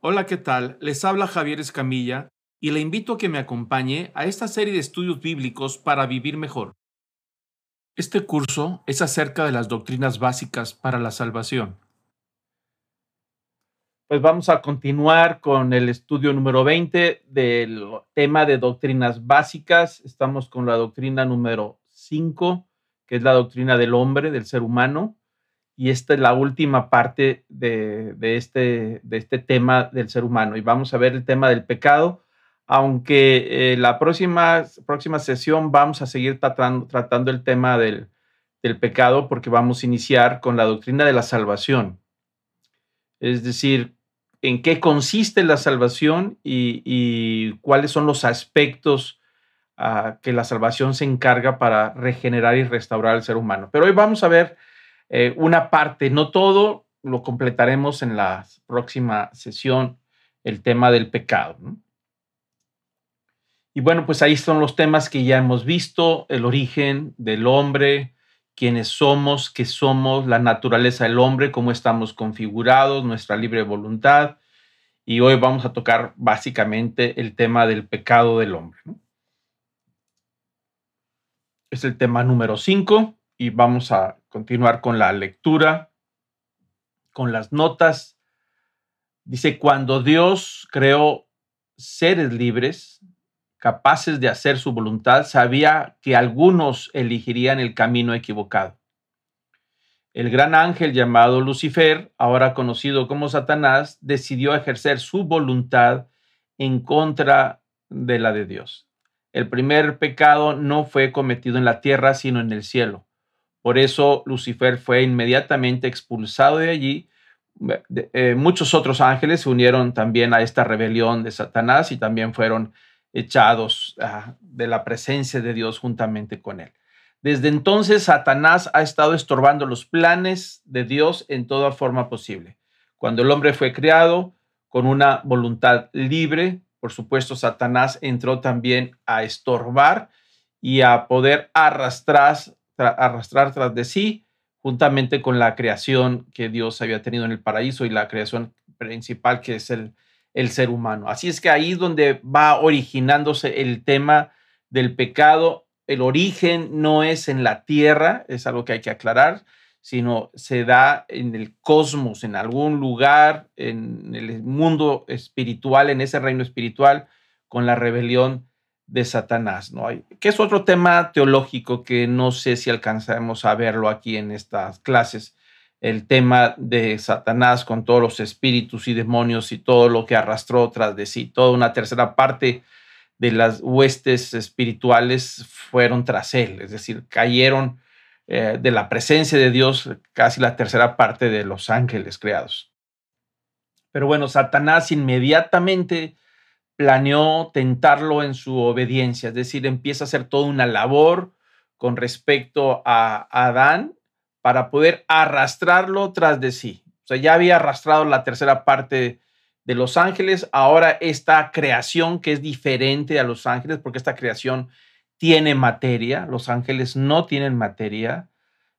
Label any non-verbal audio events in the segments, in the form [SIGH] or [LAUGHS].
Hola, ¿qué tal? Les habla Javier Escamilla y le invito a que me acompañe a esta serie de estudios bíblicos para vivir mejor. Este curso es acerca de las doctrinas básicas para la salvación. Pues vamos a continuar con el estudio número 20 del tema de doctrinas básicas. Estamos con la doctrina número 5, que es la doctrina del hombre, del ser humano y esta es la última parte de, este, de este tema del ser humano. Y vamos a ver el tema del pecado, aunque eh, la próxima, próxima sesión vamos a seguir tratando, tratando el tema del, del pecado porque vamos a iniciar con la doctrina de la salvación. Es decir, en qué consiste la salvación y, cuáles son los aspectos uh, que la salvación se encarga para regenerar y restaurar al ser humano. Pero hoy vamos a ver eh, una parte, no todo, lo completaremos en la próxima sesión, el tema del pecado. Y bueno, pues ahí son los temas que ya hemos visto, el origen del hombre, quiénes somos, qué somos, la naturaleza del hombre, cómo estamos configurados, nuestra libre voluntad. Y hoy vamos a tocar básicamente el tema del pecado del hombre. Es el tema número 5 y vamos a continuar con la lectura, con las notas. Dice, cuando Dios creó seres libres, capaces de hacer su voluntad, sabía que algunos elegirían el camino equivocado. El gran ángel llamado Lucifer, ahora conocido como Satanás, decidió ejercer su voluntad en contra de la de Dios. El primer pecado no fue cometido en la tierra, sino en el cielo. Por eso Lucifer fue inmediatamente expulsado de allí. Eh, muchos otros ángeles se unieron también a esta rebelión de Satanás y también fueron echados ah, de la presencia de Dios juntamente con él. Desde entonces, Satanás ha estado estorbando los planes de Dios en toda forma posible. Cuando el hombre fue creado con una voluntad libre, por supuesto, Satanás entró también a estorbar y a poder arrastrar, arrastrar tras de sí, juntamente con la creación que Dios había tenido en el paraíso y la creación principal que es el, el ser humano. Así es que ahí es donde va originándose el tema del pecado. El origen no es en la tierra, es algo que hay que aclarar, sino se da en el cosmos, en algún lugar, en el mundo espiritual, en ese reino espiritual, con la rebelión de Satanás, ¿no? Que es otro tema teológico que no sé si alcanzaremos a verlo aquí en estas clases, el tema de Satanás con todos los espíritus y demonios y todo lo que arrastró tras de sí, toda una tercera parte de las huestes espirituales fueron tras él, es decir, cayeron eh, de la presencia de Dios casi la tercera parte de los ángeles creados. Pero bueno, Satanás inmediatamente planeó tentarlo en su obediencia, es decir, empieza a hacer toda una labor con respecto a Adán para poder arrastrarlo tras de sí. O sea, ya había arrastrado la tercera parte de los ángeles, ahora esta creación que es diferente a los ángeles, porque esta creación tiene materia, los ángeles no tienen materia,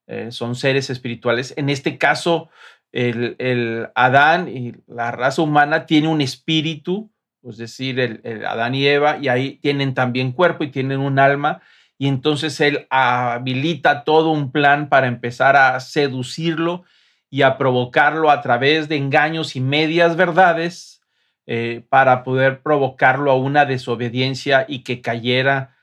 eh, son seres espirituales. En este caso, el, el Adán y la raza humana tiene un espíritu, es decir, el, Adán y Eva, y ahí tienen también cuerpo y tienen un alma, y entonces él habilita todo un plan para empezar a seducirlo y a provocarlo a través de engaños y medias verdades eh, para poder provocarlo a una desobediencia y que cayera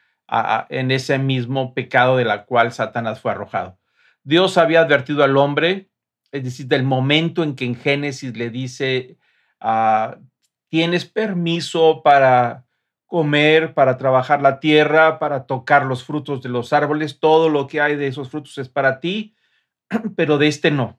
en ese mismo pecado de la cual Satanás fue arrojado. Dios había advertido al hombre, es decir, del momento en que en Génesis le dice, a tienes permiso para comer, para trabajar la tierra, para tocar los frutos de los árboles, todo lo que hay de esos frutos es para ti, [CLEARS THROAT] pero de este no.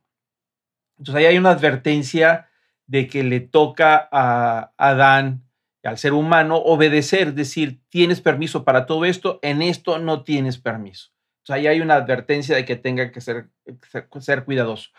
Entonces ahí hay una advertencia de que le toca a Adán, al ser humano, obedecer, decir, tienes permiso para todo esto, en esto no tienes permiso. Entonces ahí hay una advertencia de que tenga que ser, ser, ser cuidadoso.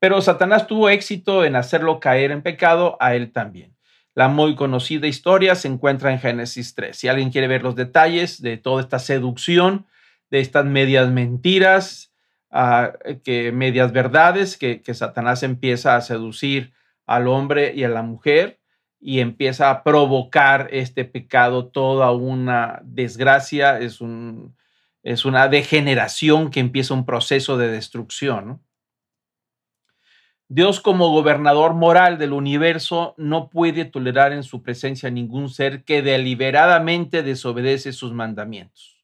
Pero Satanás tuvo éxito en hacerlo caer en pecado, a él también. La muy conocida historia se encuentra en Génesis 3. Si alguien quiere ver los detalles de toda esta seducción, de estas medias mentiras, uh, que medias verdades, que, Satanás empieza a seducir al hombre y a la mujer, y empieza a provocar este pecado toda una desgracia, es una degeneración que empieza un proceso de destrucción. Dios como gobernador moral del universo no puede tolerar en su presencia ningún ser que deliberadamente desobedece sus mandamientos.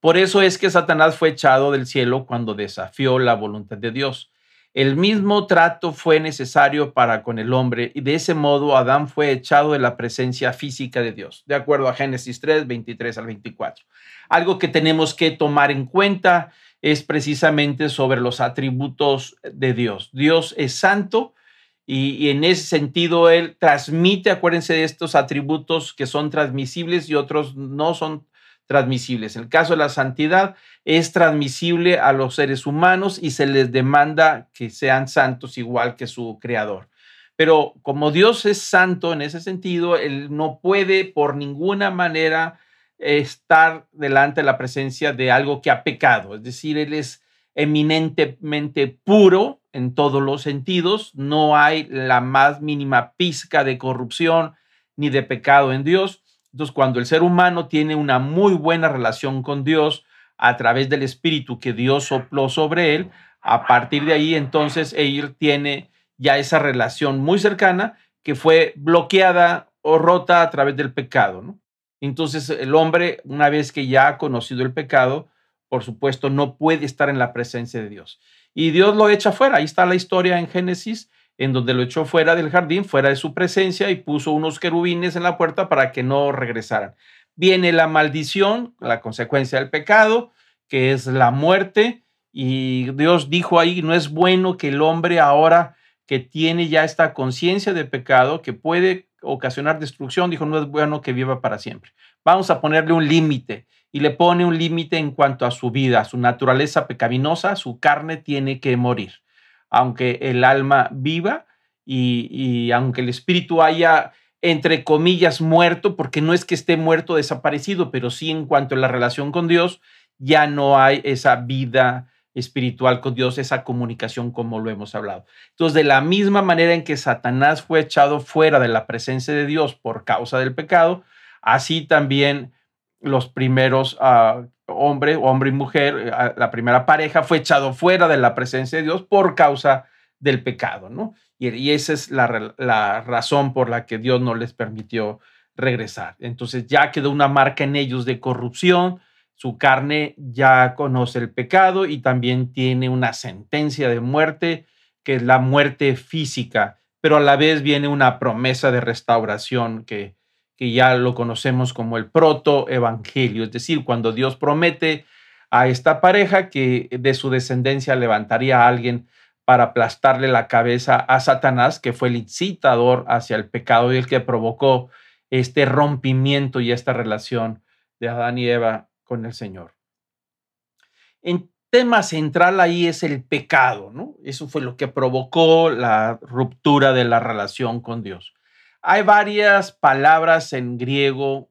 Por eso es que Satanás fue echado del cielo cuando desafió la voluntad de Dios. El mismo trato fue necesario para con el hombre y de ese modo Adán fue echado de la presencia física de Dios, de acuerdo a Génesis 3, 23 al 24. Algo que tenemos que tomar en cuenta es precisamente sobre los atributos de Dios. Dios es santo y, en ese sentido Él transmite, acuérdense de estos atributos que son transmisibles y otros no son transmisibles. En el caso de la santidad, es transmisible a los seres humanos y se les demanda que sean santos igual que su creador. Pero como Dios es santo en ese sentido, Él no puede por ninguna manera estar delante de la presencia de algo que ha pecado. Es decir, Él es eminentemente puro en todos los sentidos. No hay la más mínima pizca de corrupción ni de pecado en Dios. Entonces, cuando el ser humano tiene una muy buena relación con Dios a través del Espíritu que Dios sopló sobre él, a partir de ahí entonces él tiene ya esa relación muy cercana que fue bloqueada o rota a través del pecado. ¿no? Entonces el hombre, una vez que ya ha conocido el pecado, por supuesto, no puede estar en la presencia de Dios. Y Dios lo echa fuera. Ahí está la historia en Génesis en donde lo echó fuera del jardín, fuera de su presencia, y puso unos querubines en la puerta para que no regresaran. Viene la maldición, la consecuencia del pecado, que es la muerte, y Dios dijo ahí, no es bueno que el hombre ahora que tiene ya esta conciencia de pecado, que puede ocasionar destrucción, dijo, no es bueno que viva para siempre. Vamos a ponerle un límite y le pone un límite en cuanto a su vida, su naturaleza pecaminosa, su carne tiene que morir aunque el alma viva y, aunque el espíritu haya, entre comillas, muerto, porque no es que esté muerto, desaparecido, pero sí en cuanto a la relación con Dios, ya no hay esa vida espiritual con Dios, esa comunicación como lo hemos hablado. Entonces, de la misma manera en que Satanás fue echado fuera de la presencia de Dios por causa del pecado, así también los primeros uh, hombre, hombre y mujer, eh, la primera pareja fue echado fuera de la presencia de Dios por causa del pecado, ¿no? Y, esa es la, razón por la que Dios no les permitió regresar. Entonces ya quedó una marca en ellos de corrupción, su carne ya conoce el pecado y también tiene una sentencia de muerte, que es la muerte física, pero a la vez viene una promesa de restauración que, que ya lo conocemos como el protoevangelio, es decir, cuando Dios promete a esta pareja que de su descendencia levantaría a alguien para aplastarle la cabeza a Satanás, que fue el incitador hacia el pecado y el que provocó este rompimiento y esta relación de Adán y Eva con el Señor. El tema central ahí es el pecado, ¿no? Eso fue lo que provocó la ruptura de la relación con Dios. Hay varias palabras en griego,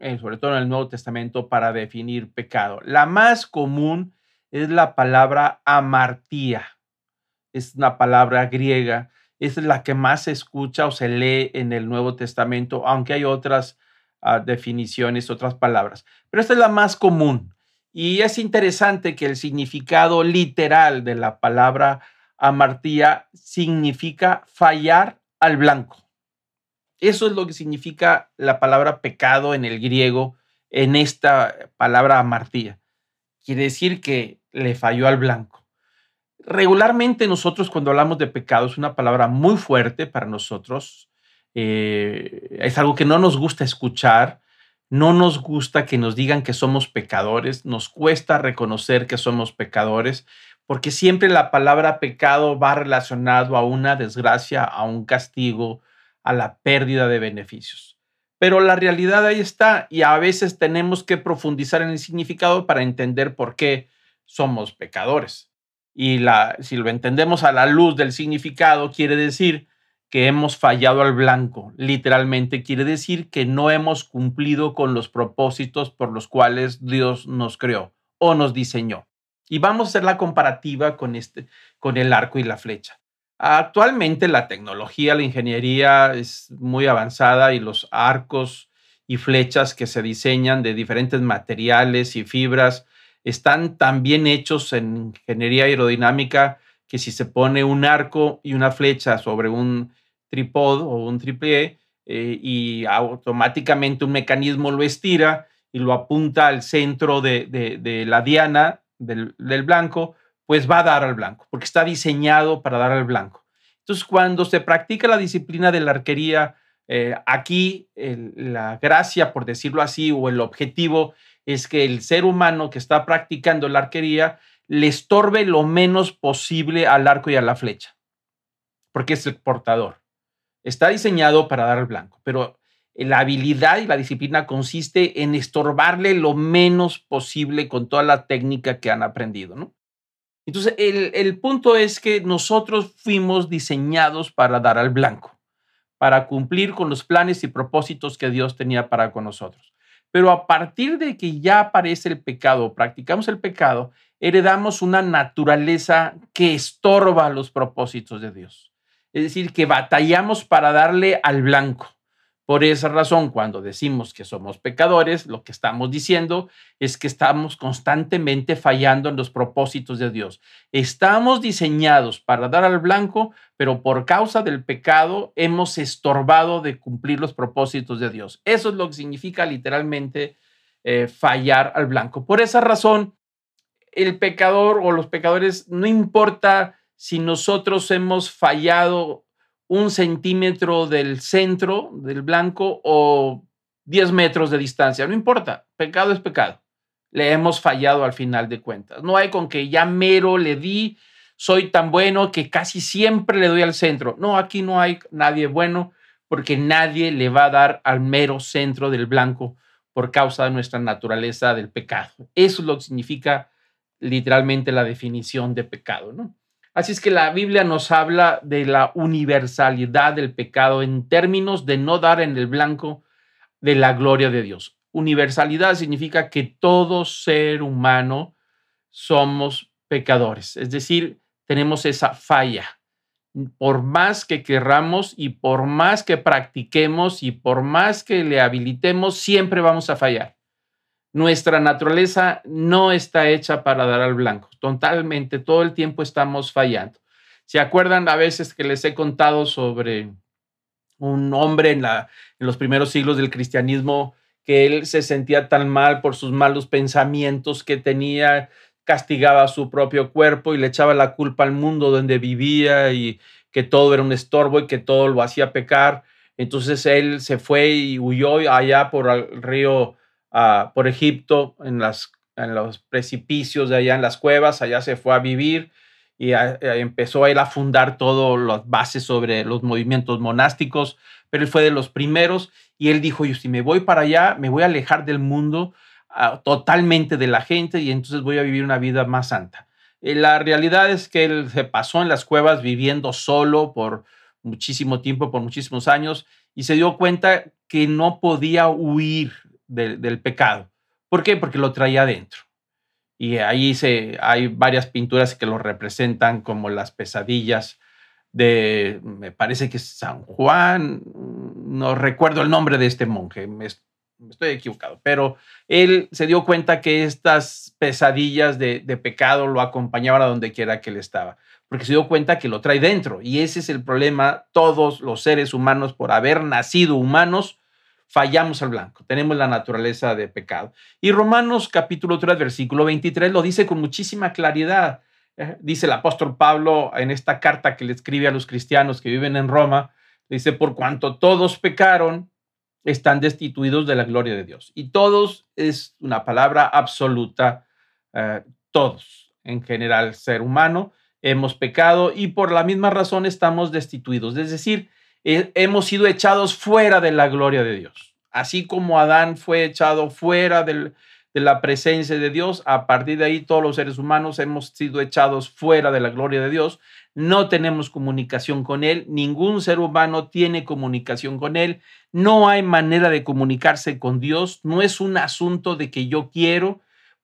eh, sobre todo en el Nuevo Testamento, para definir pecado. La más común es la palabra amartía. Es una palabra griega. Es la que más se escucha o se lee en el Nuevo Testamento, aunque hay otras definiciones, otras palabras. Pero esta es la más común. Y es interesante que el significado literal de la palabra amartía significa fallar al blanco. Eso es lo que significa la palabra pecado en el griego, en esta palabra amartía. Quiere decir que le falló al blanco. Regularmente nosotros cuando hablamos de pecado es una palabra muy fuerte para nosotros. Eh, es algo que no nos gusta escuchar. No nos gusta que nos digan que somos pecadores. Nos cuesta reconocer que somos pecadores porque siempre la palabra pecado va relacionado a una desgracia, a un castigo, a la pérdida de beneficios. Pero la realidad ahí está y a veces tenemos que profundizar en el significado para entender por qué somos pecadores. Y si lo entendemos a la luz del significado, quiere decir que hemos fallado al blanco. Literalmente quiere decir que no hemos cumplido con los propósitos por los cuales Dios nos creó o nos diseñó. Y vamos a hacer la comparativa con, este, con el arco y la flecha. Actualmente la tecnología, la ingeniería es muy avanzada y los arcos y flechas que se diseñan de diferentes materiales y fibras están tan bien hechos en ingeniería aerodinámica que si se pone un arco y una flecha sobre un tripod o un triple eh, y automáticamente un mecanismo lo estira y lo apunta al centro de, la diana del, blanco, pues va a dar al blanco, porque está diseñado para dar al blanco. Entonces, cuando se practica la disciplina de la arquería, eh, aquí la gracia, por decirlo así, o el objetivo es que el ser humano que está practicando la arquería le estorbe lo menos posible al arco y a la flecha, porque es el portador. Está diseñado para dar al blanco, pero la habilidad y la disciplina consiste en estorbarle lo menos posible con toda la técnica que han aprendido, ¿no? Entonces, el, el punto es que nosotros fuimos diseñados para dar al blanco, para cumplir con los planes y propósitos que Dios tenía para con nosotros. Pero a partir de que ya aparece el pecado, practicamos el pecado, heredamos una naturaleza que estorba los propósitos de Dios. Es decir, que batallamos para darle al blanco. Por esa razón, cuando decimos que somos pecadores, lo que estamos diciendo es que estamos constantemente fallando en los propósitos de Dios. Estamos diseñados para dar al blanco, pero por causa del pecado hemos estorbado de cumplir los propósitos de Dios. Eso es lo que significa literalmente eh, fallar al blanco. Por esa razón, el pecador o los pecadores, no importa si nosotros hemos fallado un centímetro del centro del blanco o 10 metros de distancia, no importa, pecado es pecado. Le hemos fallado al final de cuentas. No hay con que ya mero le di, soy tan bueno que casi siempre le doy al centro. No, aquí no hay nadie bueno porque nadie le va a dar al mero centro del blanco por causa de nuestra naturaleza del pecado. Eso es lo que significa literalmente la definición de pecado, ¿no? Así es que la Biblia nos habla de la universalidad del pecado en términos de no dar en el blanco de la gloria de Dios. Universalidad significa que todo ser humano somos pecadores, es decir, tenemos esa falla. Por más que querramos y por más que practiquemos y por más que le habilitemos, siempre vamos a fallar nuestra naturaleza no está hecha para dar al blanco. Totalmente, todo el tiempo estamos fallando. ¿Se acuerdan a veces que les he contado sobre un hombre en, la, en los primeros siglos del cristianismo que él se sentía tan mal por sus malos pensamientos que tenía, castigaba a su propio cuerpo y le echaba la culpa al mundo donde vivía y que todo era un estorbo y que todo lo hacía pecar. Entonces él se fue y huyó allá por el río por Egipto, en, las, en los precipicios de allá, en las cuevas, allá se fue a vivir y empezó a ir a fundar todas las bases sobre los movimientos monásticos, pero él fue de los primeros y él dijo, yo si me voy para allá, me voy a alejar del mundo ah, totalmente de la gente y entonces voy a vivir una vida más santa. Eh, la realidad es que él se pasó en las cuevas viviendo solo por muchísimo tiempo, por muchísimos años, y se dio cuenta que no podía huir del pecado. ¿Por qué? Porque lo traía adentro. Y ahí se, hay varias pinturas que lo representan como las pesadillas de, me parece que es San Juan, no recuerdo el nombre de este monje, me, estoy equivocado, pero él se dio cuenta que estas pesadillas de, de pecado lo acompañaban a donde quiera que él estaba, porque se dio cuenta que lo trae dentro. Y ese es el problema, todos los seres humanos, por haber nacido humanos, fallamos al blanco, tenemos la naturaleza de pecado. Y Romanos capítulo 3, versículo 23 lo dice con muchísima claridad. Eh, dice el apóstol Pablo en esta carta que le escribe a los cristianos que viven en Roma, dice, por cuanto todos pecaron, están destituidos de la gloria de Dios. Y todos es una palabra absoluta, eh, todos, en general, ser humano, hemos pecado y por la misma razón estamos destituidos. Es decir, hemos sido echados fuera de la gloria de Dios. Así como Adán fue echado fuera de la presencia de Dios, a partir de ahí todos los seres humanos hemos sido echados fuera de la gloria de Dios. No tenemos comunicación con Él, ningún ser humano tiene comunicación con Él, no hay manera de comunicarse con Dios, no es un asunto de que yo quiero,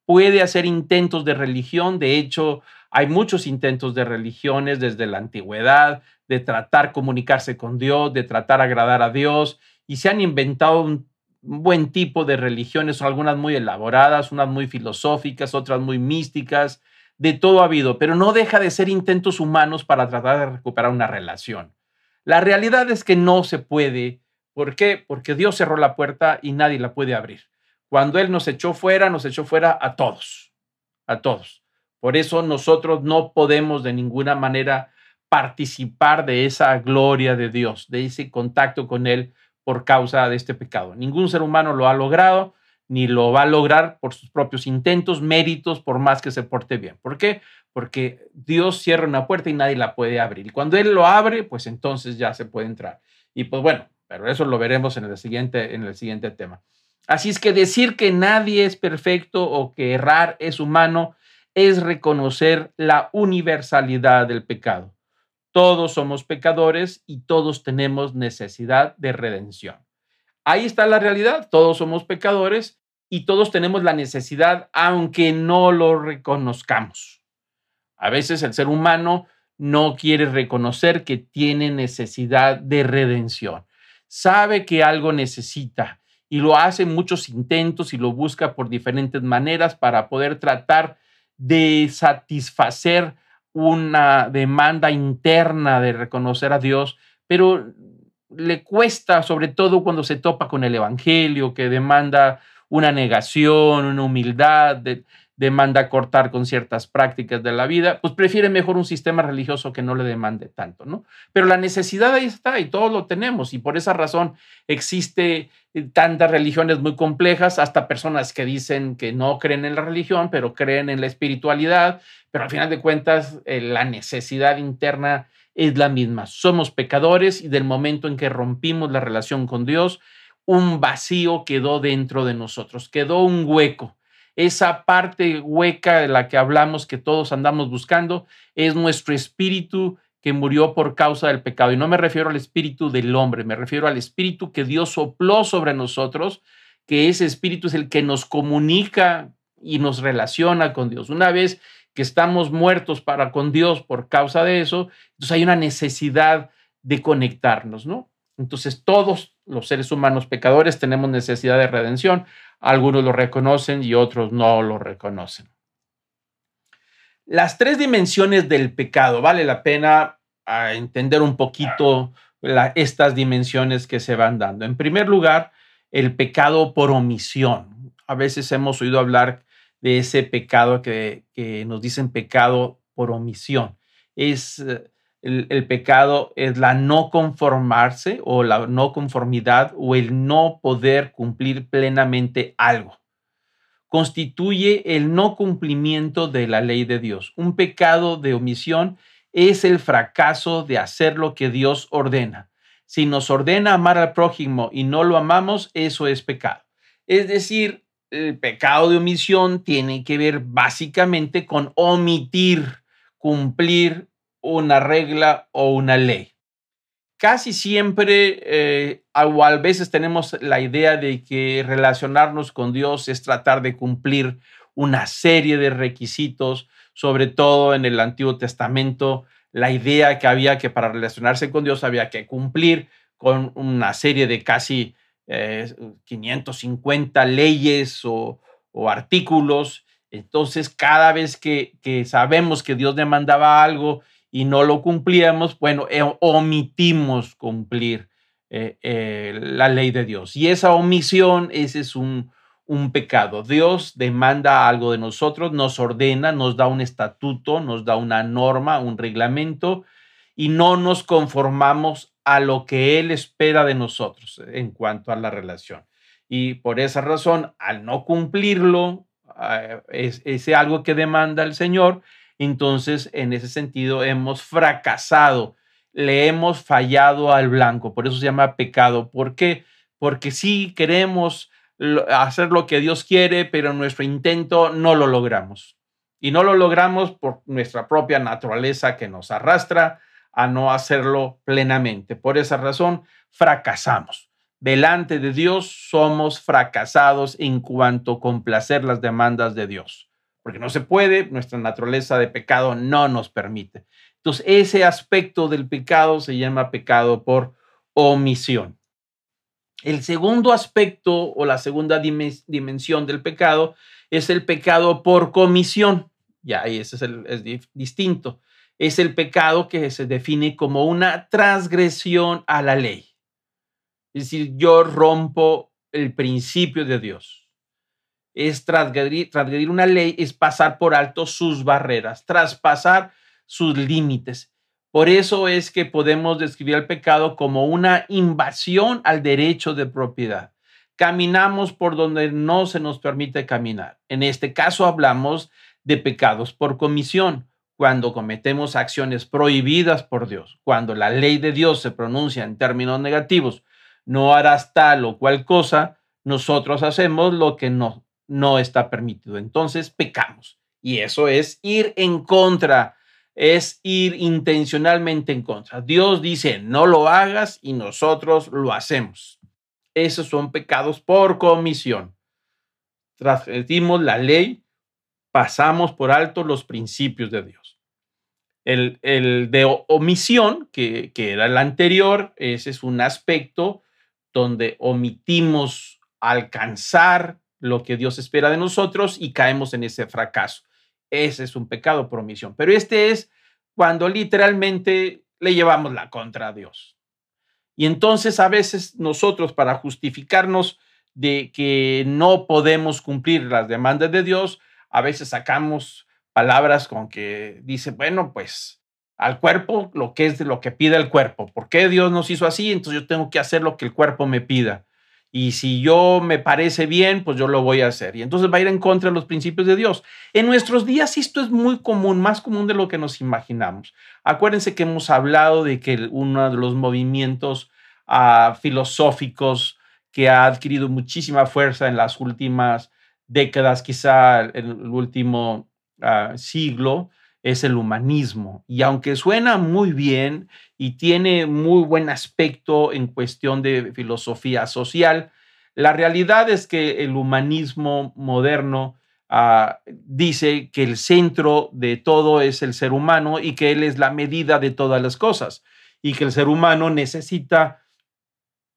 puede hacer intentos de religión, de hecho Hay muchos intentos de religiones desde la antigüedad, de tratar comunicarse con Dios, de tratar agradar a Dios, y se han inventado un buen tipo de religiones, algunas muy elaboradas, unas muy filosóficas, otras muy místicas, de todo ha habido, pero no deja de ser intentos humanos para tratar de recuperar una relación. La realidad es que no se puede. ¿Por qué? Porque Dios cerró la puerta y nadie la puede abrir. Cuando Él nos echó fuera, nos echó fuera a todos, a todos. Por eso nosotros no podemos de ninguna manera participar de esa gloria de Dios, de ese contacto con Él por causa de este pecado. Ningún ser humano lo ha logrado, ni lo va a lograr por sus propios intentos, méritos, por más que se porte bien. ¿Por qué? Porque Dios cierra una puerta y nadie la puede abrir. Y cuando Él lo abre, pues entonces ya se puede entrar. Y pues bueno, pero eso lo veremos en el siguiente, en el siguiente tema. Así es que decir que nadie es perfecto o que errar es humano es reconocer la universalidad del pecado. Todos somos pecadores y todos tenemos necesidad de redención. Ahí está la realidad, todos somos pecadores y todos tenemos la necesidad aunque no lo reconozcamos. A veces el ser humano no quiere reconocer que tiene necesidad de redención. Sabe que algo necesita y lo hace muchos intentos y lo busca por diferentes maneras para poder tratar de satisfacer una demanda interna de reconocer a Dios, pero le cuesta, sobre todo cuando se topa con el Evangelio, que demanda una negación, una humildad, demanda cortar con ciertas prácticas de la vida, pues prefiere mejor un sistema religioso que no le demande tanto, ¿no? Pero la necesidad ahí está y todos lo tenemos y por esa razón existe eh, tantas religiones muy complejas, hasta personas que dicen que no creen en la religión, pero creen en la espiritualidad, pero al final de cuentas eh, la necesidad interna es la misma. Somos pecadores y del momento en que rompimos la relación con Dios, un vacío quedó dentro de nosotros, quedó un hueco esa parte hueca de la que hablamos que todos andamos buscando es nuestro espíritu que murió por causa del pecado. Y no me refiero al espíritu del hombre, me refiero al espíritu que Dios sopló sobre nosotros, que ese espíritu es el que nos comunica y nos relaciona con Dios. Una vez que estamos muertos para con Dios por causa de eso, entonces hay una necesidad de conectarnos, ¿no? Entonces todos los seres humanos pecadores tenemos necesidad de redención. Algunos lo reconocen y otros no lo reconocen. Las tres dimensiones del pecado, vale la pena ah, entender un poquito estas dimensiones que se van dando. En primer lugar, el pecado por omisión. A veces hemos oído hablar de ese pecado que, que nos dicen pecado por omisión. Es el, pecado es la no conformarse o la no conformidad o el no poder cumplir plenamente algo. Constituye el no cumplimiento de la ley de Dios. Un pecado de omisión es el fracaso de hacer lo que Dios ordena. Si nos ordena amar al prójimo y no lo amamos, eso es pecado. Es decir, el pecado de omisión tiene que ver básicamente con omitir cumplir una regla o una ley. Casi siempre, eh, o a veces tenemos la idea de que relacionarnos con Dios es tratar de cumplir una serie de requisitos, sobre todo en el Antiguo Testamento, la idea que había que para relacionarse con Dios había que cumplir con una serie de casi 550 eh, leyes o, artículos. Entonces, cada vez que, que sabemos que Dios demandaba algo y no lo cumplíamos, bueno, eh, omitimos cumplir eh, eh, la ley de Dios. Y esa omisión, ese es un, un pecado. Dios demanda algo de nosotros, nos ordena, nos da un estatuto, nos da una norma, un reglamento, y no nos conformamos a lo que Él espera de nosotros en cuanto a la relación. Y por esa razón, al no cumplirlo, es, es algo que demanda el Señor, entonces en ese sentido hemos fracasado, le hemos fallado al blanco, por eso se llama pecado. ¿Por qué? Porque sí queremos hacer lo que Dios quiere, pero nuestro intento no lo logramos. Y no lo logramos por nuestra propia naturaleza que nos arrastra a no hacerlo plenamente. Por esa razón, fracasamos. Delante de Dios somos fracasados en cuanto complacer las demandas de Dios. Porque no se puede, nuestra naturaleza de pecado no nos permite. Entonces, ese aspecto del pecado se llama pecado por omisión. El segundo aspecto o la segunda dimensión del pecado es el pecado por comisión. Ya, y ese es, es distinto. Es el pecado que se define como una transgresión a la ley. Es decir, yo rompo el principio de Dios. Es transgredir, transgredir una ley, es pasar por alto sus barreras, traspasar sus límites. Por eso es que podemos describir el pecado como una invasión al derecho de propiedad. Caminamos por donde no se nos permite caminar. En este caso hablamos de pecados por comisión, cuando cometemos acciones prohibidas por Dios, cuando la ley de Dios se pronuncia en términos negativos, no harás tal o cual cosa, nosotros hacemos lo que no, no está permitido. Entonces pecamos. Y eso es ir en contra, es ir intencionalmente en contra. Dios dice, no lo hagas y nosotros lo hacemos. Esos son pecados por comisión. Transgredimos la ley, pasamos por alto los principios de Dios. El, el de omisión, que, que era el anterior, ese es un aspecto donde omitimos alcanzar lo que Dios espera de nosotros y caemos en ese fracaso. Ese es un pecado por omisión. Pero este es cuando literalmente le llevamos la contra a Dios. Y entonces a veces nosotros para justificarnos de que no podemos cumplir las demandas de Dios, a veces sacamos palabras con que dice, bueno, pues al cuerpo lo que es de lo que pide el cuerpo. ¿Por qué Dios nos hizo así? Entonces yo tengo que hacer lo que el cuerpo me pida. Y si yo me parece bien, pues yo lo voy a hacer. Y entonces va a ir en contra de los principios de Dios. En nuestros días esto es muy común, más común de lo que nos imaginamos. Acuérdense que hemos hablado de que uno de los movimientos uh, filosóficos que ha adquirido muchísima fuerza en las últimas décadas, quizá en el último uh, siglo, es el humanismo. Y aunque suena muy bien y tiene muy buen aspecto en cuestión de filosofía social, la realidad es que el humanismo moderno ah, dice que el centro de todo es el ser humano y que él es la medida de todas las cosas y que el ser humano necesita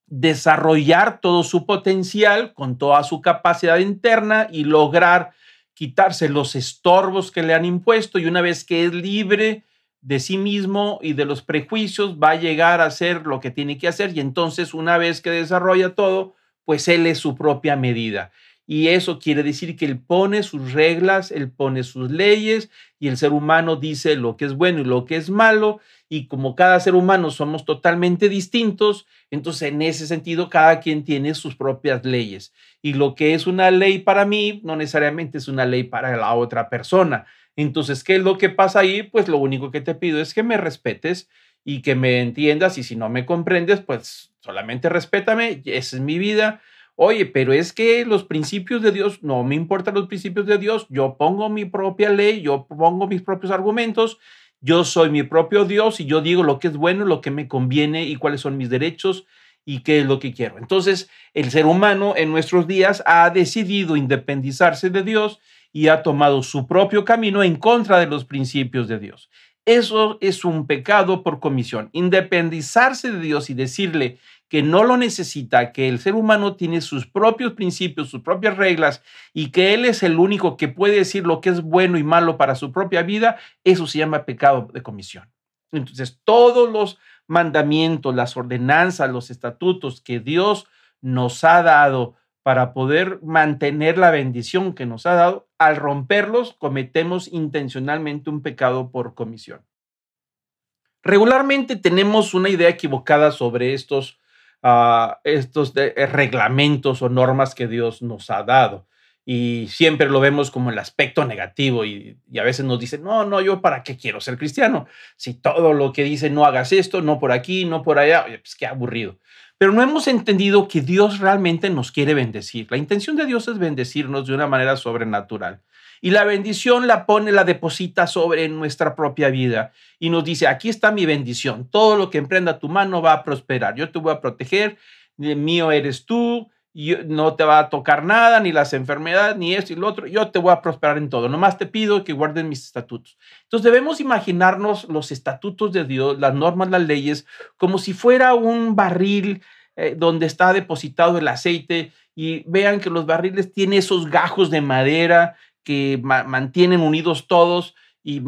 desarrollar todo su potencial con toda su capacidad interna y lograr quitarse los estorbos que le han impuesto y una vez que es libre de sí mismo y de los prejuicios, va a llegar a hacer lo que tiene que hacer y entonces una vez que desarrolla todo, pues él es su propia medida. Y eso quiere decir que él pone sus reglas, él pone sus leyes y el ser humano dice lo que es bueno y lo que es malo. Y como cada ser humano somos totalmente distintos, entonces en ese sentido cada quien tiene sus propias leyes. Y lo que es una ley para mí no necesariamente es una ley para la otra persona. Entonces, ¿qué es lo que pasa ahí? Pues lo único que te pido es que me respetes y que me entiendas y si no me comprendes, pues solamente respétame, esa es mi vida Oye, pero es que los principios de Dios, no me importan los principios de Dios, yo pongo mi propia ley, yo pongo mis propios argumentos, yo soy mi propio Dios y yo digo lo que es bueno, lo que me conviene y cuáles son mis derechos y qué es lo que quiero. Entonces, el ser humano en nuestros días ha decidido independizarse de Dios y ha tomado su propio camino en contra de los principios de Dios. Eso es un pecado por comisión. Independizarse de Dios y decirle, que no lo necesita, que el ser humano tiene sus propios principios, sus propias reglas y que él es el único que puede decir lo que es bueno y malo para su propia vida, eso se llama pecado de comisión. Entonces, todos los mandamientos, las ordenanzas, los estatutos que Dios nos ha dado para poder mantener la bendición que nos ha dado, al romperlos cometemos intencionalmente un pecado por comisión. Regularmente tenemos una idea equivocada sobre estos estos eh, reglamentos o normas que Dios nos ha dado. Y siempre lo vemos como el aspecto negativo y, a veces nos dicen, no, no, yo para qué quiero ser cristiano. Si todo lo que dice no hagas esto, no por aquí, no por allá, pues qué aburrido. Pero no hemos entendido que Dios realmente nos quiere bendecir. La intención de Dios es bendecirnos de una manera sobrenatural. Y la bendición la pone, la deposita sobre nuestra propia vida. Y nos dice, aquí está mi bendición, todo lo que emprenda tu mano va a prosperar, yo te voy a proteger, mío eres tú no te va a tocar nada, ni las enfermedades, ni esto y lo otro, yo te voy a prosperar en todo, nomás te pido que guarden mis estatutos. Entonces debemos imaginarnos los estatutos de Dios, las normas, las leyes, como si fuera un barril eh, donde está depositado el aceite y vean que los barriles tienen esos gajos de madera que mantienen unidos todos y,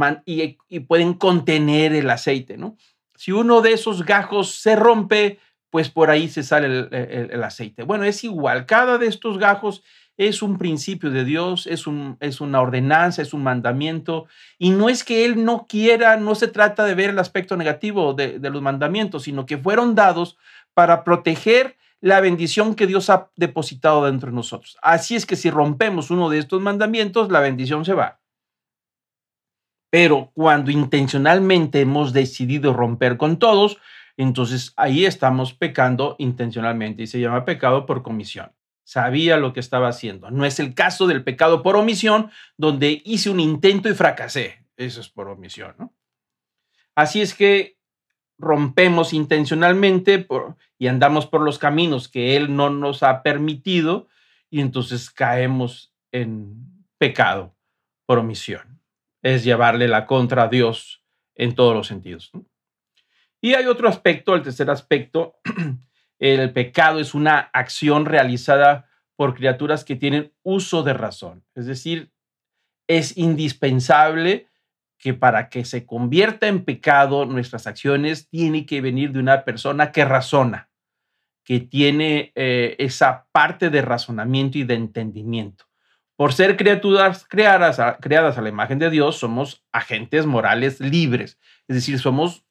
pueden contener el aceite, ¿no? Si uno de esos gajos se rompe, pues por ahí se sale el, aceite. Bueno, es igual, cada de estos gajos es un principio de Dios, es, un, es una ordenanza, es un mandamiento, y no es que Él no quiera, no se trata de ver el aspecto negativo de los mandamientos, sino que fueron dados para proteger la bendición que Dios ha depositado dentro de nosotros. Así es que si rompemos uno de estos mandamientos, la bendición se va. Pero cuando intencionalmente hemos decidido romper con todos, entonces ahí estamos pecando intencionalmente y se llama pecado por comisión. Sabía lo que estaba haciendo. No es el caso del pecado por omisión, donde hice un intento y fracasé. Eso es por omisión. Así es que rompemos intencionalmente y andamos por los caminos que Él no nos ha permitido y entonces caemos en pecado por omisión. Es llevarle la contra a Dios en todos los sentidos. Y hay otro aspecto, el tercer aspecto, [CLEARS THROAT] el pecado es una acción realizada por criaturas que tienen uso de razón. Es decir, es indispensable que para que se convierta en pecado nuestras acciones tiene que venir de una persona que razona, que tiene eh, esa parte de razonamiento y de entendimiento. Por ser criaturas creadas creadas a la imagen de Dios, somos agentes morales libres, es decir, somos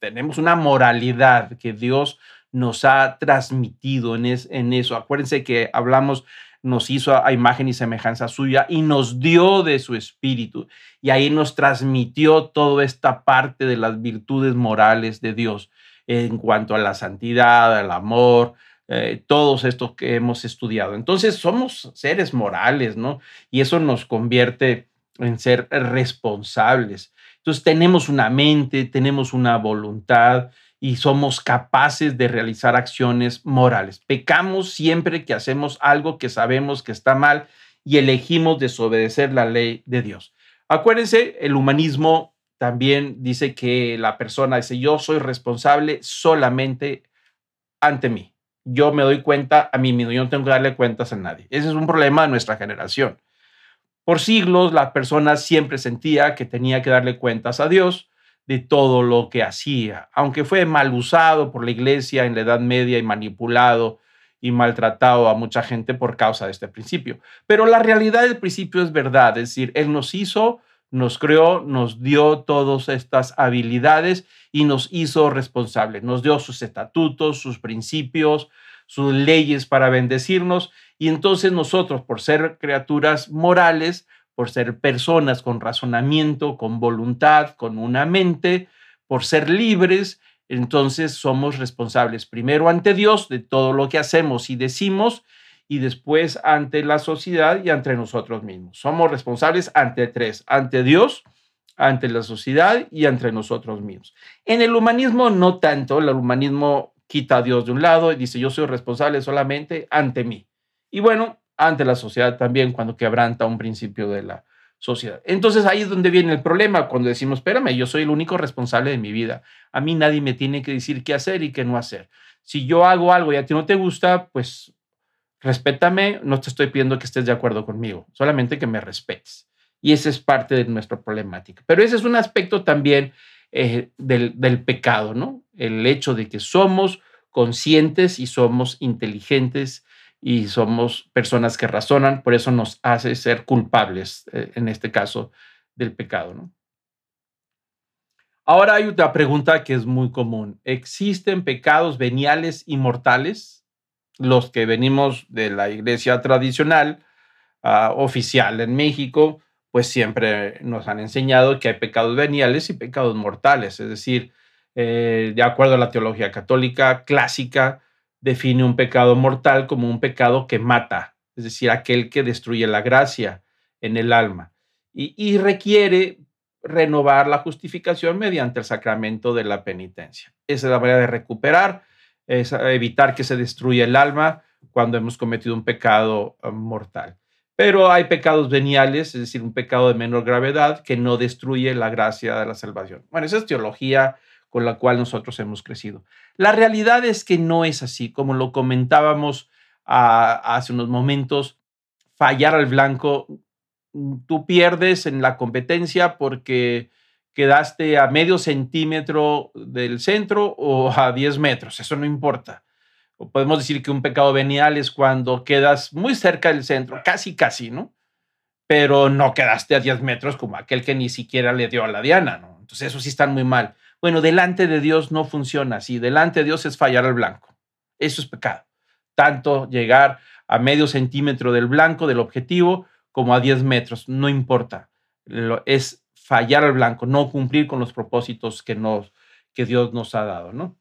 tenemos una moralidad que Dios nos ha transmitido en, en eso. Acuérdense que hablamos, nos hizo a, imagen y semejanza suya y nos dio de su espíritu. Y ahí nos transmitió toda esta parte de las virtudes morales de Dios en cuanto a la santidad, al amor, eh, todos estos que hemos estudiado. Entonces somos seres morales, ¿no? Y eso nos convierte en ser responsables. Entonces tenemos una mente, tenemos una voluntad y somos capaces de realizar acciones morales. Pecamos siempre que hacemos algo que sabemos que está mal y elegimos desobedecer la ley de Dios. Acuérdense, el humanismo también dice que la persona dice, yo soy responsable solamente ante mí. Yo me doy cuenta a mí mismo, yo no tengo que darle cuentas a nadie. Ese es un problema de nuestra generación. Por siglos la persona siempre sentía que tenía que darle cuentas a Dios de todo lo que hacía, aunque fue mal usado por la iglesia en la Edad Media y manipulado y maltratado a mucha gente por causa de este principio. Pero la realidad del principio es verdad, es decir, Él nos hizo, nos creó, nos dio todas estas habilidades y nos hizo responsables, nos dio sus estatutos, sus principios, sus leyes para bendecirnos y entonces nosotros, por ser criaturas morales, por ser personas con razonamiento, con voluntad, con una mente, por ser libres, entonces somos responsables primero ante Dios de todo lo que hacemos y decimos y después ante la sociedad y ante nosotros mismos. Somos responsables ante tres, ante Dios, ante la sociedad y ante nosotros mismos. En el humanismo no tanto, el humanismo quita a Dios de un lado y dice yo soy responsable solamente ante mí. Y bueno, ante la sociedad también cuando quebranta un principio de la sociedad. Entonces ahí es donde viene el problema, cuando decimos, espérame, yo soy el único responsable de mi vida. A mí nadie me tiene que decir qué hacer y qué no hacer. Si yo hago algo y a ti no te gusta, pues respétame, no te estoy pidiendo que estés de acuerdo conmigo, solamente que me respetes. Y esa es parte de nuestra problemática. Pero ese es un aspecto también eh, del, del pecado, ¿no? El hecho de que somos conscientes y somos inteligentes y somos personas que razonan, por eso nos hace ser culpables, eh, en este caso, del pecado. ¿no? Ahora hay otra pregunta que es muy común. ¿Existen pecados veniales y mortales? Los que venimos de la iglesia tradicional, uh, oficial en México, pues siempre nos han enseñado que hay pecados veniales y pecados mortales. Es decir, eh, de acuerdo a la teología católica clásica, define un pecado mortal como un pecado que mata, es decir, aquel que destruye la gracia en el alma y, requiere renovar la justificación mediante el sacramento de la penitencia. Esa es la manera de recuperar, es evitar que se destruya el alma cuando hemos cometido un pecado ah, mortal. Pero hay pecados veniales, es decir, un pecado de menor gravedad que no destruye la gracia de la salvación. Bueno, esa es teología con la cual nosotros hemos crecido. La realidad es que no es así, como lo comentábamos ah, hace unos momentos, fallar al blanco, mm, tú pierdes en la competencia porque quedaste a medio centímetro del centro o a 10 metros, eso no importa. O podemos decir que un pecado venial es cuando quedas muy cerca del centro, casi, casi, ¿no? Pero no quedaste a 10 metros como aquel que ni siquiera le dio a la diana, ¿no? Entonces eso sí está muy mal. Bueno, delante de Dios no funciona así. Delante de Dios es fallar al blanco. Eso es pecado. Tanto llegar a medio centímetro del blanco, del objetivo, como a 10 metros. No importa. Es fallar al blanco, no cumplir con los propósitos que, que Dios nos ha dado, ¿no?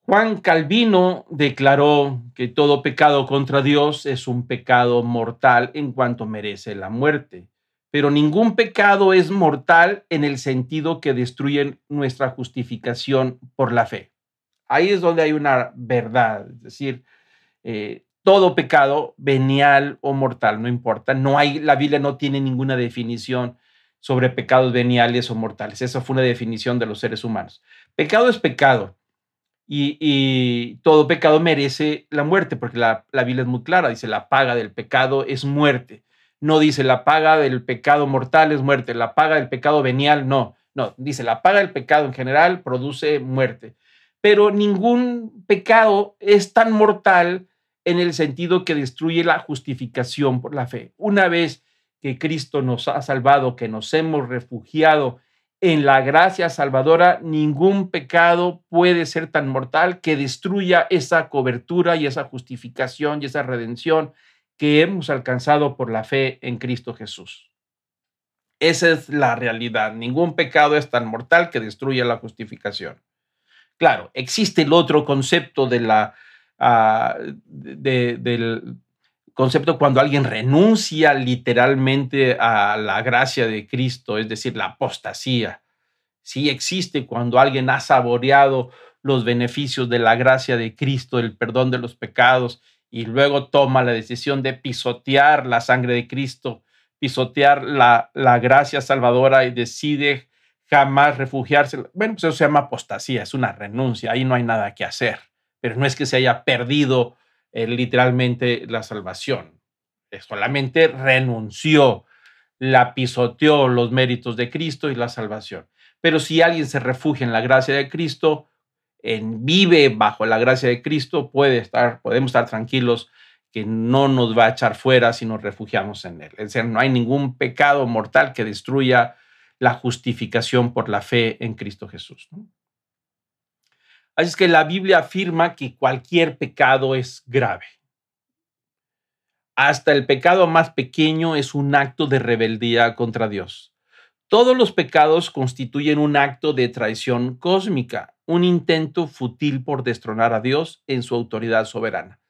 Juan Calvino declaró que todo pecado contra Dios es un pecado mortal en cuanto merece la muerte, pero ningún pecado es mortal en el sentido que destruye nuestra justificación por la fe. Ahí es donde hay una verdad, es decir, eh, todo pecado venial o mortal, no importa, no hay, la Biblia no tiene ninguna definición sobre pecados veniales o mortales. Esa fue una definición de los seres humanos. Pecado es pecado y, todo pecado merece la muerte, porque la, la, Biblia es muy clara, dice la paga del pecado es muerte. No dice la paga del pecado mortal es muerte, la paga del pecado venial no. No, dice la paga del pecado en general produce muerte. Pero ningún pecado es tan mortal en el sentido que destruye la justificación por la fe. Una vez que Cristo nos ha salvado, que nos hemos refugiado en la gracia salvadora, ningún pecado puede ser tan mortal que destruya esa cobertura y esa justificación y esa redención que hemos alcanzado por la fe en Cristo Jesús. Esa es la realidad. Ningún pecado es tan mortal que destruya la justificación. Claro, existe el otro concepto de la, de, del, concepto cuando alguien renuncia literalmente a la gracia de Cristo, es decir, la apostasía. Sí existe cuando alguien ha saboreado los beneficios de la gracia de Cristo, el perdón de los pecados, y luego toma la decisión de pisotear la sangre de Cristo, pisotear la, la gracia salvadora y decide jamás refugiarse. Bueno, pues eso se llama apostasía, es una renuncia, ahí no hay nada que hacer, pero no es que se haya perdido eh, literalmente la salvación. Solamente renunció, la pisoteó los méritos de Cristo y la salvación. Pero si alguien se refugia en la gracia de Cristo, en, vive bajo la gracia de Cristo, puede estar, podemos estar tranquilos que no nos va a echar fuera si nos refugiamos en Él. Es decir, no hay ningún pecado mortal que destruya la justificación por la fe en Cristo Jesús. Así es que la Biblia afirma que cualquier pecado es grave. Hasta el pecado más pequeño es un acto de rebeldía contra Dios. Todos los pecados constituyen un acto de traición cósmica, un intento fútil por destronar a Dios en su autoridad soberana.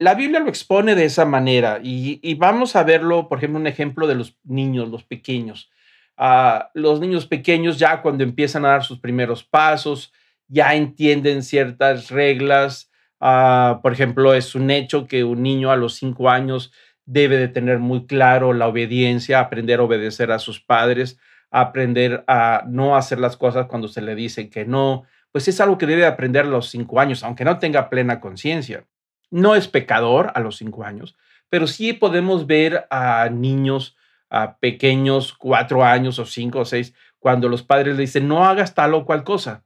La Biblia lo expone de esa manera y, vamos a verlo, por ejemplo, un ejemplo de los niños, los pequeños. Ah, los niños pequeños ya cuando empiezan a dar sus primeros pasos, ya entienden ciertas reglas. Ah, por ejemplo, es un hecho que un niño a los cinco años debe de tener muy claro la obediencia, aprender a obedecer a sus padres, aprender a no hacer las cosas cuando se le dice que no. Pues es algo que debe aprender a los cinco años, aunque no tenga plena conciencia. No es pecador a los cinco años, pero sí podemos ver a niños a pequeños, cuatro años o cinco o seis, cuando los padres le dicen, no hagas tal o cual cosa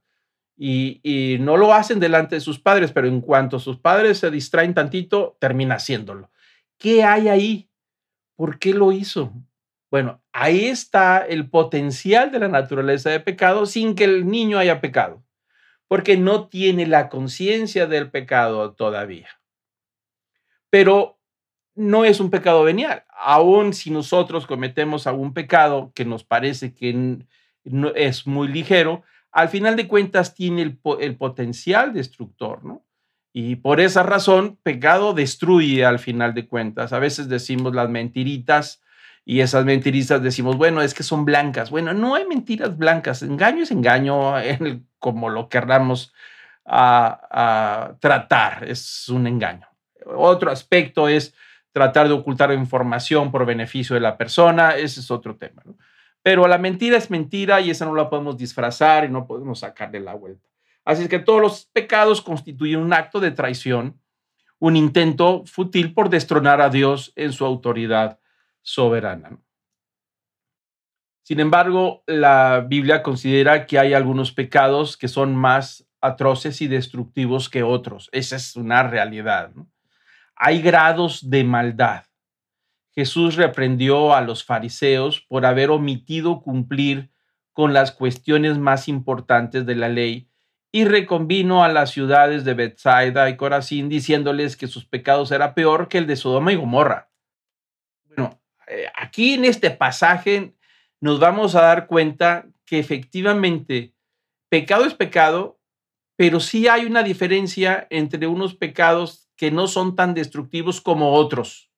y, no lo hacen delante de sus padres, pero en cuanto sus padres se distraen tantito, termina haciéndolo. ¿Qué hay ahí? ¿Por qué lo hizo? Bueno, ahí está el potencial de la naturaleza de pecado sin que el niño haya pecado, porque no tiene la conciencia del pecado todavía. Pero no es un pecado venial. Aún si nosotros cometemos algún pecado que nos parece que es muy ligero, al final de cuentas tiene el, potencial destructor, ¿no? Y por esa razón, pecado destruye al final de cuentas. A veces decimos las mentiritas y esas mentiritas decimos, bueno, es que son blancas. Bueno, no hay mentiras blancas. Engaño es engaño, [LAUGHS] como lo querramos tratar. Es un engaño. Otro aspecto es tratar de ocultar información por beneficio de la persona, ese es otro tema. Pero la mentira es mentira y esa no la podemos disfrazar y no podemos sacarle la vuelta. Así es que todos los pecados constituyen un acto de traición, un intento fútil por destronar a Dios en su autoridad soberana. Sin embargo, la Biblia considera que hay algunos pecados que son más atroces y destructivos que otros. Esa es una realidad. Hay grados de maldad. Jesús reprendió a los fariseos por haber omitido cumplir con las cuestiones más importantes de la ley y reconvino a las ciudades de Bethsaida y Corazín diciéndoles que sus pecados eran peor que el de Sodoma y Gomorra. Bueno, eh, aquí en este pasaje nos vamos a dar cuenta que efectivamente pecado es pecado, pero sí hay una diferencia entre unos pecados que no son tan destructivos como otros.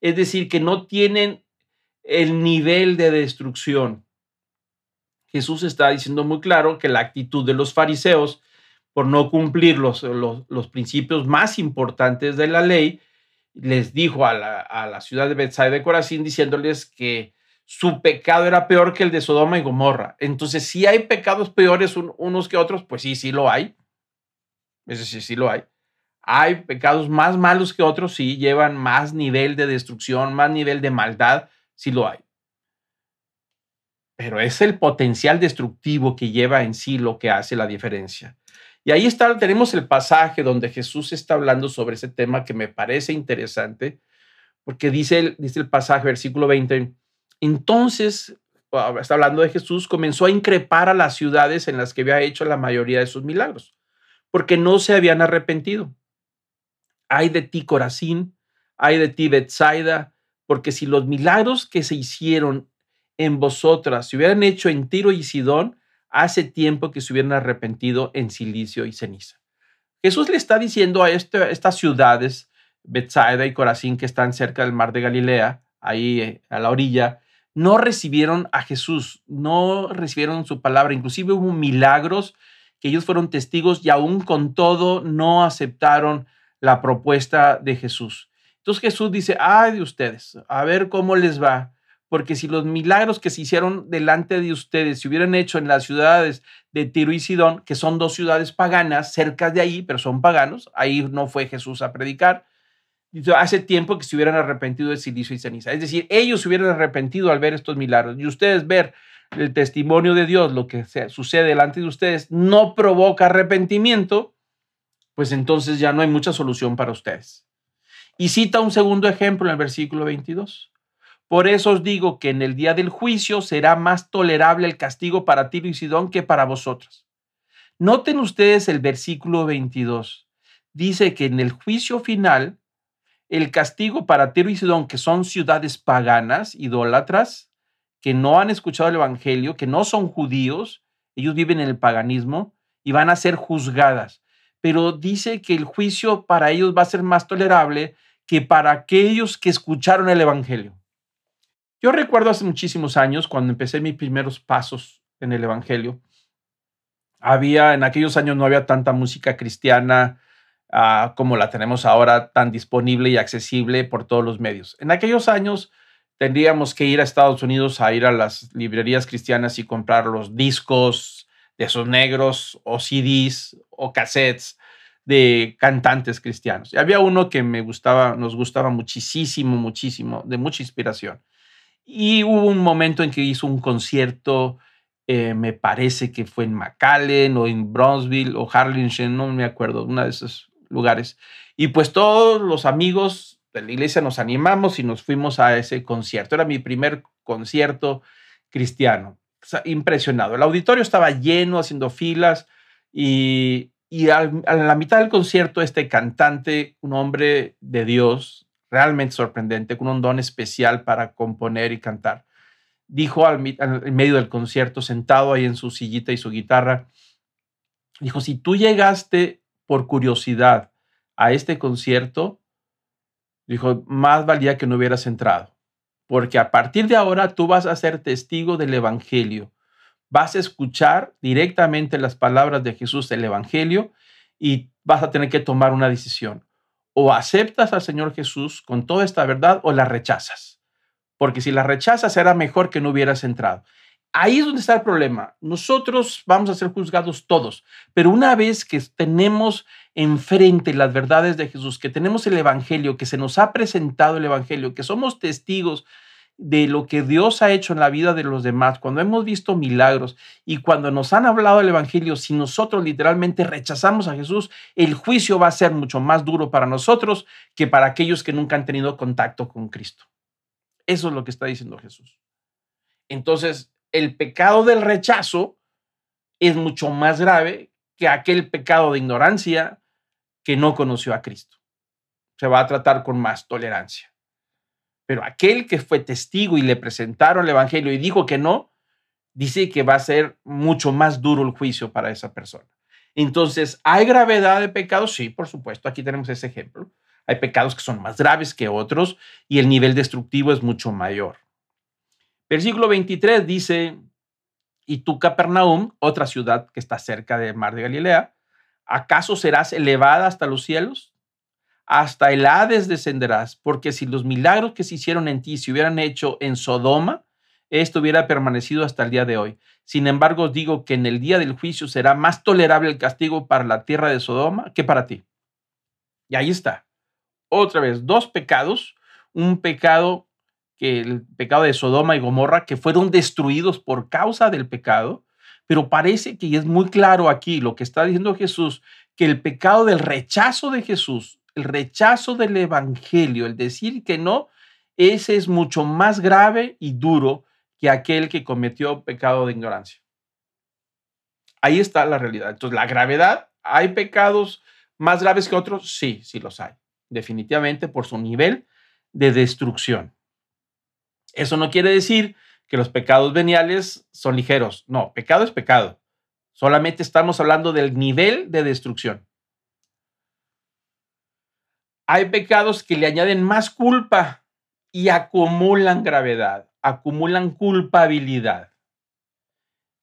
Es decir, que no tienen el nivel de destrucción. Jesús está diciendo muy claro que la actitud de los fariseos por no cumplir los, los, principios más importantes de la ley, les dijo a la, ciudad de Bethsaida de Corazín diciéndoles que su pecado era peor que el de Sodoma y Gomorra. Entonces, si hay pecados peores unos que otros, pues sí, sí lo hay. Eso sí, sí lo hay. Hay pecados más malos que otros, sí, llevan más nivel de destrucción, más nivel de maldad, sí lo hay pero es el potencial destructivo que lleva en sí lo que hace la diferencia. Y ahí está, tenemos el pasaje donde Jesús está hablando sobre ese tema que me parece interesante, porque dice, dice el pasaje, versículo 20, entonces, está hablando de Jesús, comenzó a increpar a las ciudades en las que había hecho la mayoría de sus milagros, porque no se habían arrepentido. Hay de ti, Corazín, hay de ti, Bethsaida, porque si los milagros que se hicieron en vosotras se hubieran hecho en Tiro y Sidón, hace tiempo que se hubieran arrepentido en silicio y ceniza. Jesús le está diciendo a este, estas ciudades, Bethsaida y Corazín, que están cerca del mar de Galilea, ahí eh, a la orilla, no recibieron a Jesús, no recibieron su palabra, inclusive hubo milagros que ellos fueron testigos y aún con todo no aceptaron la propuesta de Jesús. Entonces Jesús dice, ay de ustedes, a ver cómo les va porque si los milagros que se hicieron delante de ustedes se hubieran hecho en las ciudades de Tiro y Sidón, que son dos ciudades paganas, cerca de ahí, pero son paganos, ahí no fue Jesús a predicar, hace tiempo que se hubieran arrepentido de silicio y ceniza. Es decir, ellos se hubieran arrepentido al ver estos milagros y ustedes ver el testimonio de Dios, lo que sucede delante de ustedes, no provoca arrepentimiento, pues entonces ya no hay mucha solución para ustedes. Y cita un segundo ejemplo en el versículo 22. Por eso os digo que en el día del juicio será más tolerable el castigo para Tiro y Sidón que para vosotros. Noten ustedes el versículo 22. Dice que en el juicio final, el castigo para Tiro y Sidón, que son ciudades paganas, idólatras, que no han escuchado el Evangelio, que no son judíos, ellos viven en el paganismo y van a ser juzgadas. Pero dice que el juicio para ellos va a ser más tolerable que para aquellos que escucharon el Evangelio. Yo recuerdo hace muchísimos años, cuando empecé mis primeros pasos en el Evangelio, había, en aquellos años no había tanta música cristiana ah, como la tenemos ahora, tan disponible y accesible por todos los medios. En aquellos años tendríamos que ir a Estados Unidos a ir a las librerías cristianas y comprar los discos de esos negros o CDs o cassettes de cantantes cristianos. Y había uno que me gustaba, nos gustaba muchísimo, muchísimo, de mucha inspiración. Y hubo un momento en que hizo un concierto, eh, me parece que fue en McAllen o en Bronzeville o Harlingen, no me acuerdo, uno de esos lugares. Y pues todos los amigos de la iglesia nos animamos y nos fuimos a ese concierto. Era mi primer concierto cristiano. Impresionado. El auditorio estaba lleno, haciendo filas y, y a la mitad del concierto este cantante, un hombre de Dios, realmente sorprendente, con un don especial para componer y cantar. Dijo al, medio del concierto, sentado ahí en su sillita y su guitarra, dijo, si tú llegaste por curiosidad a este concierto, dijo, más valía que no hubieras entrado, porque a partir de ahora tú vas a ser testigo del Evangelio, vas a escuchar directamente las palabras de Jesús del Evangelio y vas a tener que tomar una decisión o aceptas al Señor Jesús con toda esta verdad o la rechazas. Porque si la rechazas era mejor que no hubieras entrado. Ahí es donde está el problema. Nosotros vamos a ser juzgados todos, pero una vez que tenemos enfrente las verdades de Jesús, que tenemos el Evangelio, que se nos ha presentado el Evangelio, que somos testigos de lo que Dios ha hecho en la vida de los demás, cuando hemos visto milagros y cuando nos han hablado el Evangelio, si nosotros literalmente rechazamos a Jesús, el juicio va a ser mucho más duro para nosotros que para aquellos que nunca han tenido contacto con Cristo. Eso es lo que está diciendo Jesús. Entonces, el pecado del rechazo es mucho más grave que aquel pecado de ignorancia que no conoció a Cristo. Se va a tratar con más tolerancia. Pero aquel que fue testigo y le presentaron el Evangelio y dijo que no, dice que va a ser mucho más duro el juicio para esa persona. Entonces, ¿hay gravedad de pecados? Sí, por supuesto. Aquí tenemos ese ejemplo. Hay pecados que son más graves que otros y el nivel destructivo es mucho mayor. Versículo 23 dice, y tú, Capernaum, otra ciudad que está cerca del mar de Galilea, ¿acaso serás elevada hasta los cielos? Hasta el Hades descenderás, porque si los milagros que se hicieron en ti se hubieran hecho en Sodoma, esto hubiera permanecido hasta el día de hoy. Sin embargo, os digo que en el día del juicio será más tolerable el castigo para la tierra de Sodoma que para ti. Y ahí está. Otra vez, dos pecados. Un pecado el pecado de Sodoma y Gomorra, que fueron destruidos por causa del pecado, pero parece que es muy claro aquí lo que está diciendo Jesús, que el pecado del rechazo de Jesús, el rechazo del Evangelio, el decir que no, ese es mucho más grave y duro que aquel que cometió pecado de ignorancia. Ahí está la realidad. Entonces, la gravedad, ¿hay pecados más graves que otros? Sí, sí los hay, definitivamente por su nivel de destrucción. Eso no quiere decir que los pecados veniales son ligeros. No, pecado es pecado. Solamente estamos hablando del nivel de destrucción. Hay pecados que le añaden más culpa y acumulan gravedad, acumulan culpabilidad.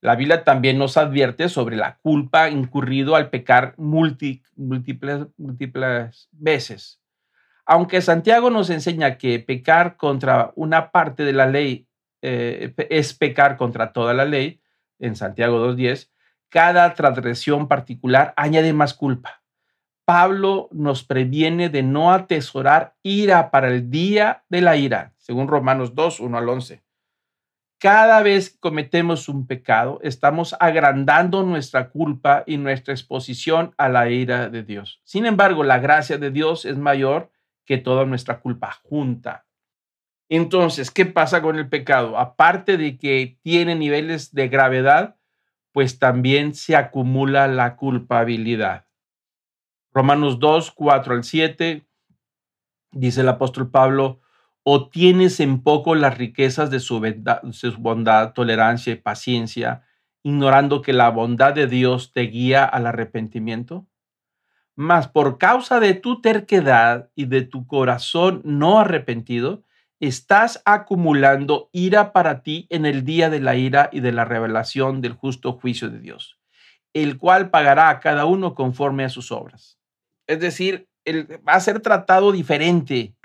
La Biblia también nos advierte sobre la culpa incurrido al pecar múltiples, múltiples veces. Aunque Santiago nos enseña que pecar contra una parte de la ley eh, es pecar contra toda la ley, en Santiago 2.10, cada transgresión particular añade más culpa. Pablo nos previene de no atesorar ira para el día de la ira, según Romanos 2, 1 al 11. Cada vez que cometemos un pecado, estamos agrandando nuestra culpa y nuestra exposición a la ira de Dios. Sin embargo, la gracia de Dios es mayor que toda nuestra culpa junta. Entonces, ¿qué pasa con el pecado? Aparte de que tiene niveles de gravedad, pues también se acumula la culpabilidad. Romanos 2, 4 al 7, dice el apóstol Pablo, o tienes en poco las riquezas de su, bondad, tolerancia y paciencia, ignorando que la bondad de Dios te guía al arrepentimiento? Mas por causa de tu terquedad y de tu corazón no arrepentido, estás acumulando ira para ti en el día de la ira y de la revelación del justo juicio de Dios, el cual pagará a cada uno conforme a sus obras. Es decir, va a ser tratado diferente.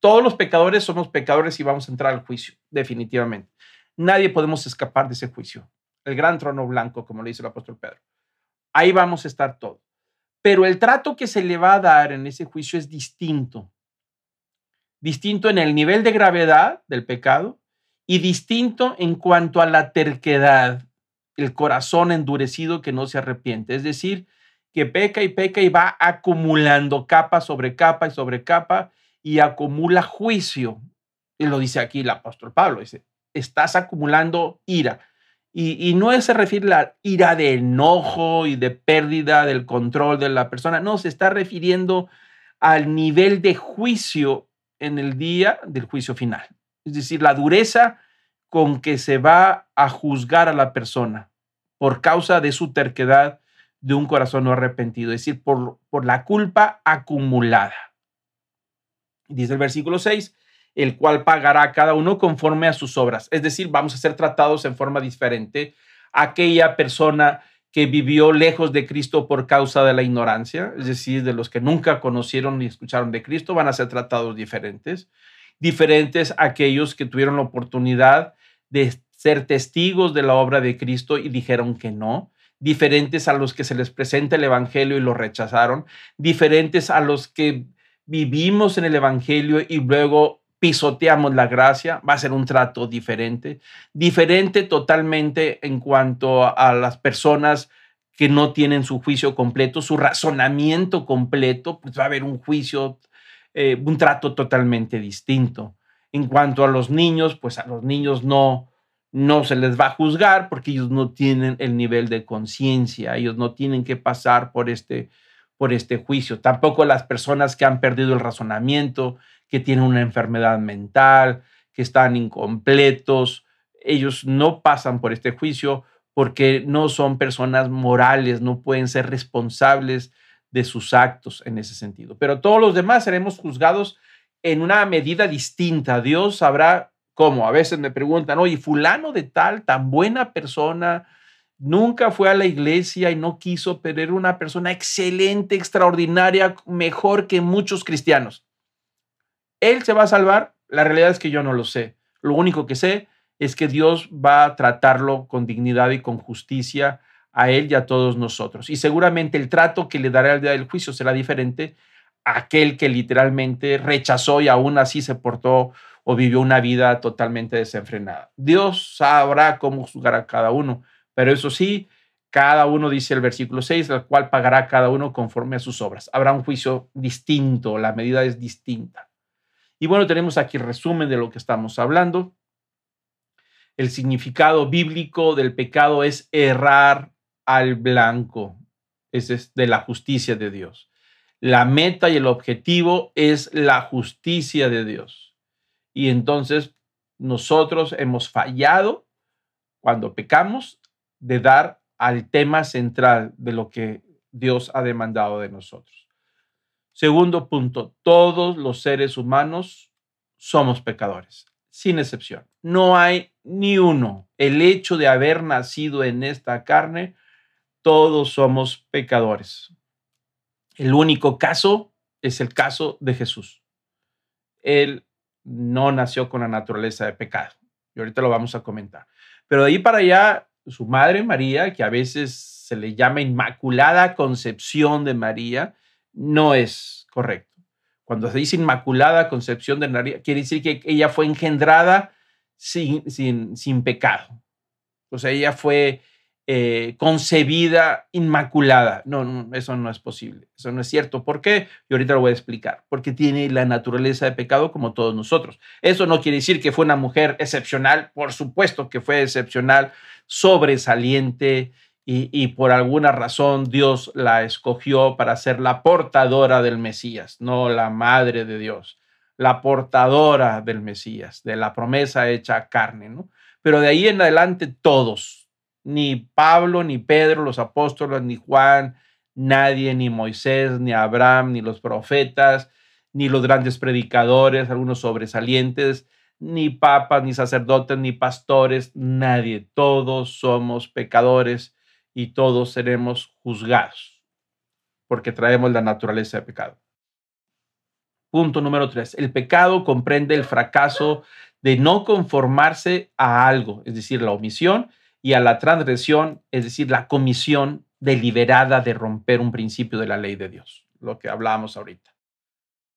Todos los pecadores somos pecadores y vamos a entrar al juicio, definitivamente. Nadie podemos escapar de ese juicio. El gran trono blanco, como le dice el apóstol Pedro. Ahí vamos a estar todos pero el trato que se le va a dar en ese juicio es distinto. Distinto en el nivel de gravedad del pecado y distinto en cuanto a la terquedad, el corazón endurecido que no se arrepiente. Es decir, que peca y peca y va acumulando capa sobre capa y sobre capa y acumula juicio. Y lo dice aquí el apóstol Pablo, dice, estás acumulando ira. Y, no se refiere a la ira de enojo y de pérdida del control de la persona, no, se está refiriendo al nivel de juicio en el día del juicio final. Es decir, la dureza con que se va a juzgar a la persona por causa de su terquedad de un corazón no arrepentido, es decir, por, por la culpa acumulada. Dice el versículo 6, el cual pagará a cada uno conforme a sus obras. Es decir, vamos a ser tratados en forma diferente. Aquella persona que vivió lejos de Cristo por causa de la ignorancia, es decir, de los que nunca conocieron ni escucharon de Cristo, van a ser tratados diferentes. Diferentes aquellos que tuvieron la oportunidad de ser testigos de la obra de Cristo y dijeron que no. Diferentes a los que se les presenta el Evangelio y lo rechazaron. Diferentes a los que vivimos en el Evangelio y luego pisoteamos la gracia, va a ser un trato diferente, diferente totalmente en cuanto a las personas que no tienen su juicio completo, su razonamiento completo, pues va a haber un juicio, eh, un trato totalmente distinto. En cuanto a los niños, pues a los niños no, no se les va a juzgar porque ellos no tienen el nivel de conciencia, ellos no tienen que pasar por este, por este juicio. Tampoco las personas que han perdido el razonamiento, que tienen una enfermedad mental, que están incompletos, ellos no pasan por este juicio porque no son personas morales, no pueden ser responsables de sus actos en ese sentido. Pero todos los demás seremos juzgados en una medida distinta. Dios sabrá cómo. A veces me preguntan, oye, fulano de tal, tan buena persona, nunca fue a la iglesia y no quiso, pero era una persona excelente, extraordinaria, mejor que muchos cristianos. ¿Él se va a salvar? La realidad es que yo no lo sé. Lo único que sé es que Dios va a tratarlo con dignidad y con justicia a él y a todos nosotros. Y seguramente el trato que le dará al día del juicio será diferente a aquel que literalmente rechazó y aún así se portó o vivió una vida totalmente desenfrenada. Dios sabrá cómo juzgar a cada uno, pero eso sí, cada uno, dice el versículo 6, el cual pagará cada uno conforme a sus obras. Habrá un juicio distinto, la medida es distinta. Y bueno, tenemos aquí el resumen de lo que estamos hablando. El significado bíblico del pecado es errar al blanco, es de la justicia de Dios. La meta y el objetivo es la justicia de Dios. Y entonces nosotros hemos fallado cuando pecamos de dar al tema central de lo que Dios ha demandado de nosotros. Segundo punto, todos los seres humanos somos pecadores, sin excepción. No hay ni uno. El hecho de haber nacido en esta carne, todos somos pecadores. El único caso es el caso de Jesús. Él no nació con la naturaleza de pecado. Y ahorita lo vamos a comentar. Pero de ahí para allá, su madre María, que a veces se le llama Inmaculada Concepción de María, no es correcto. Cuando se dice Inmaculada Concepción de María, quiere decir que ella fue engendrada sin, sin, sin pecado. O sea, ella fue eh, concebida inmaculada. No, no, eso no es posible. Eso no es cierto. ¿Por qué? Y ahorita lo voy a explicar. Porque tiene la naturaleza de pecado como todos nosotros. Eso no quiere decir que fue una mujer excepcional. Por supuesto que fue excepcional, sobresaliente y, y por alguna razón Dios la escogió para ser la portadora del Mesías, no la madre de Dios, la portadora del Mesías, de la promesa hecha carne, ¿no? Pero de ahí en adelante todos, ni Pablo, ni Pedro, los apóstoles, ni Juan, nadie, ni Moisés, ni Abraham, ni los profetas, ni los grandes predicadores, algunos sobresalientes, ni papas, ni sacerdotes, ni pastores, nadie. Todos somos pecadores y todos seremos juzgados porque traemos la naturaleza de pecado. Punto número tres. El pecado comprende el fracaso de no conformarse a algo, es decir, la omisión y a la transgresión, es decir, la comisión deliberada de romper un principio de la ley de Dios, lo que hablábamos ahorita.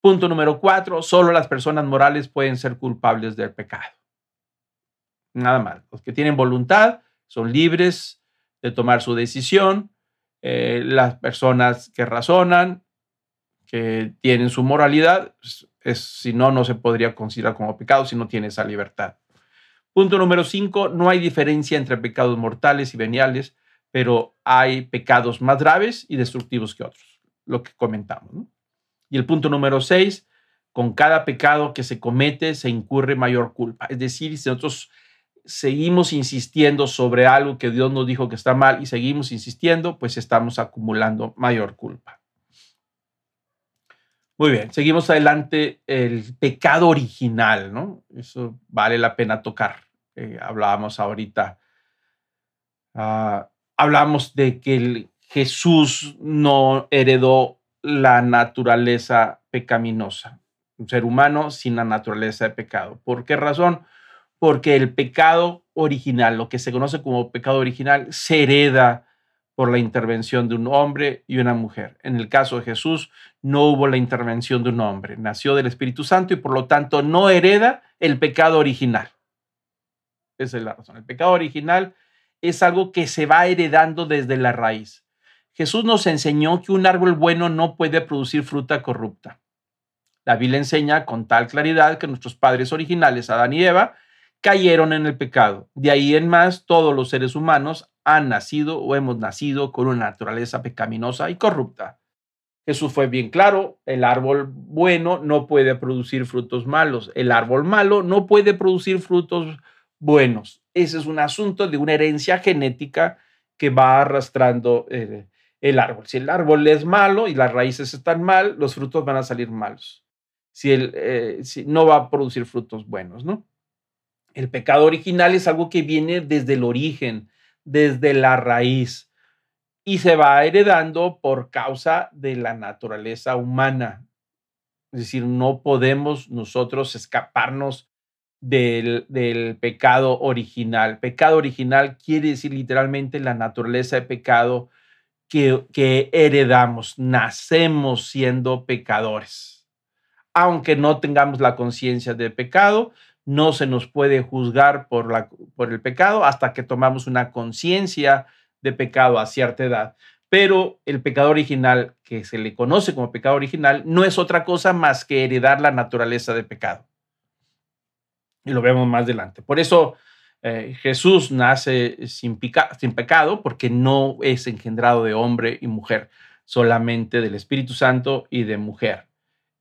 Punto número cuatro, solo las personas morales pueden ser culpables del pecado. Nada más. Los que tienen voluntad son libres de tomar su decisión. Eh, las personas que razonan, que tienen su moralidad, es, si no, no se podría considerar como pecado si no tiene esa libertad. Punto número cinco, no hay diferencia entre pecados mortales y veniales, pero hay pecados más graves y destructivos que otros, lo que comentamos. Y el punto número seis, con cada pecado que se comete se incurre mayor culpa. Es decir, si nosotros seguimos insistiendo sobre algo que Dios nos dijo que está mal y seguimos insistiendo, pues estamos acumulando mayor culpa. Muy bien, seguimos adelante. El pecado original, ¿no? Eso vale la pena tocar. Eh, hablábamos ahorita. Ah, hablamos de que Jesús no heredó la naturaleza pecaminosa, un ser humano sin la naturaleza de pecado. ¿Por qué razón? Porque el pecado original, lo que se conoce como pecado original, se hereda por la intervención de un hombre y una mujer. En el caso de Jesús, no hubo la intervención de un hombre, nació del Espíritu Santo y por lo tanto no hereda el pecado original. Esa es la razón. El pecado original es algo que se va heredando desde la raíz. Jesús nos enseñó que un árbol bueno no puede producir fruta corrupta. La Biblia enseña con tal claridad que nuestros padres originales, Adán y Eva, cayeron en el pecado. De ahí en más, todos los seres humanos han nacido o hemos nacido con una naturaleza pecaminosa y corrupta. Jesús fue bien claro, el árbol bueno no puede producir frutos malos, el árbol malo no puede producir frutos buenos. Ese es un asunto de una herencia genética que va arrastrando eh, el árbol. Si el árbol es malo y las raíces están mal, los frutos van a salir malos. Si, el, eh, si no va a producir frutos buenos, ¿no? El pecado original es algo que viene desde el origen, desde la raíz y se va heredando por causa de la naturaleza humana. Es decir, no podemos nosotros escaparnos del, pecado original. Pecado original quiere decir literalmente la naturaleza de pecado que, heredamos. Nacemos siendo pecadores. Aunque no tengamos la conciencia de pecado, no se nos puede juzgar por, por el pecado hasta que tomamos una conciencia de pecado a cierta edad. Pero el pecado original, que se le conoce como pecado original, no es otra cosa más que heredar la naturaleza de pecado. Y lo vemos más adelante. Por eso eh, Jesús nace sin, pecado, porque no es engendrado de hombre y mujer, solamente del Espíritu Santo y de mujer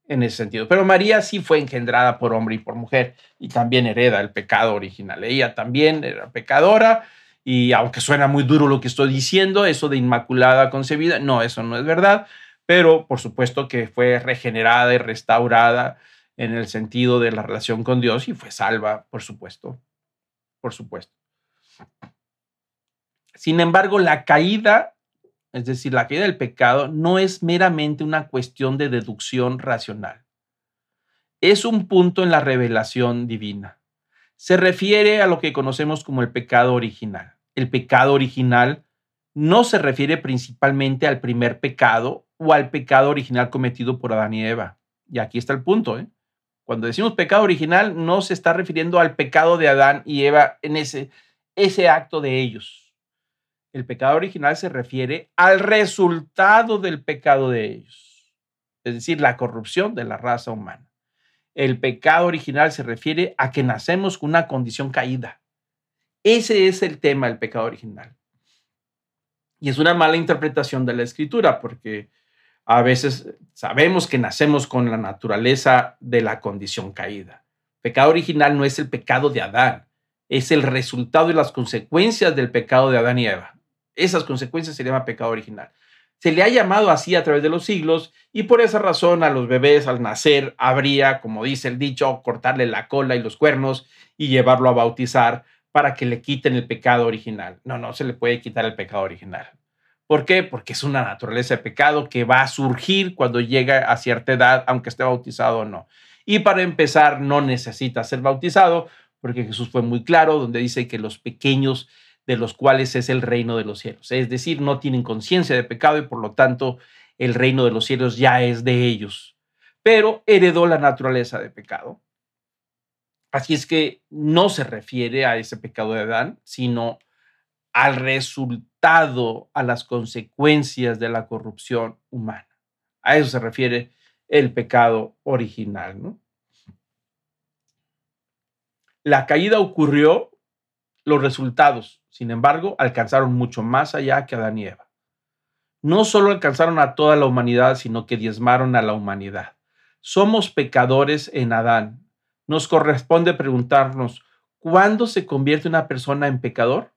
en ese sentido. Pero María sí fue engendrada por hombre y por mujer y también hereda el pecado original. Ella también era pecadora y aunque suena muy duro lo que estoy diciendo, eso de inmaculada concebida, no, eso no es verdad, pero por supuesto que fue regenerada y restaurada en el sentido de la relación con Dios y fue salva, por supuesto, por supuesto. Sin embargo, la caída es decir, la caída del pecado no es meramente una cuestión de deducción racional. Es un punto en la revelación divina. Se refiere a lo que conocemos como el pecado original. El pecado original no se refiere principalmente al primer pecado o al pecado original cometido por Adán y Eva. Y aquí está el punto. ¿eh? Cuando decimos pecado original, no se está refiriendo al pecado de Adán y Eva en ese, ese acto de ellos el pecado original se refiere al resultado del pecado de ellos, es decir, la corrupción de la raza humana. El pecado original se refiere a que nacemos con una condición caída. Ese es el tema del pecado original. Y es una mala interpretación de la escritura porque a veces sabemos que nacemos con la naturaleza de la condición caída. Pecado original no es el pecado de Adán, es el resultado y las consecuencias del pecado de Adán y Eva. Esas consecuencias se llama pecado original. Se le ha llamado así a través de los siglos y por esa razón a los bebés al nacer habría, como dice el dicho, cortarle la cola y los cuernos y llevarlo a bautizar para que le quiten el pecado original. No, no se le puede quitar el pecado original. ¿Por qué? Porque es una naturaleza de pecado que va a surgir cuando llega a cierta edad, aunque esté bautizado o no. Y para empezar, no necesita ser bautizado, porque Jesús fue muy claro, donde dice que los pequeños de los cuales es el reino de los cielos. Es decir, no tienen conciencia de pecado y por lo tanto el reino de los cielos ya es de ellos. Pero heredó la naturaleza de pecado. Así es que no se refiere a ese pecado de Adán, sino al resultado, a las consecuencias de la corrupción humana. A eso se refiere el pecado original. ¿no? La caída ocurrió, los resultados sin embargo, alcanzaron mucho más allá que Adán y Eva. No solo alcanzaron a toda la humanidad, sino que diezmaron a la humanidad. Somos pecadores en Adán. Nos corresponde preguntarnos, ¿cuándo se convierte una persona en pecador?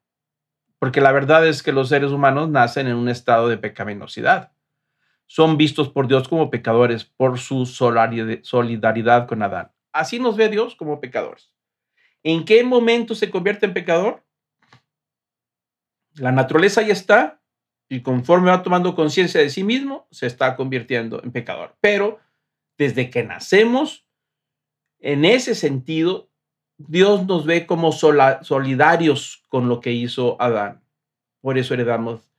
Porque la verdad es que los seres humanos nacen en un estado de pecaminosidad. Son vistos por Dios como pecadores por su solidaridad con Adán. Así nos ve Dios como pecadores. ¿En qué momento se convierte en pecador? La naturaleza ya está y conforme va tomando conciencia de sí mismo, se está convirtiendo en pecador. Pero desde que nacemos, en ese sentido, Dios nos ve como solidarios con lo que hizo Adán. Por eso heredamos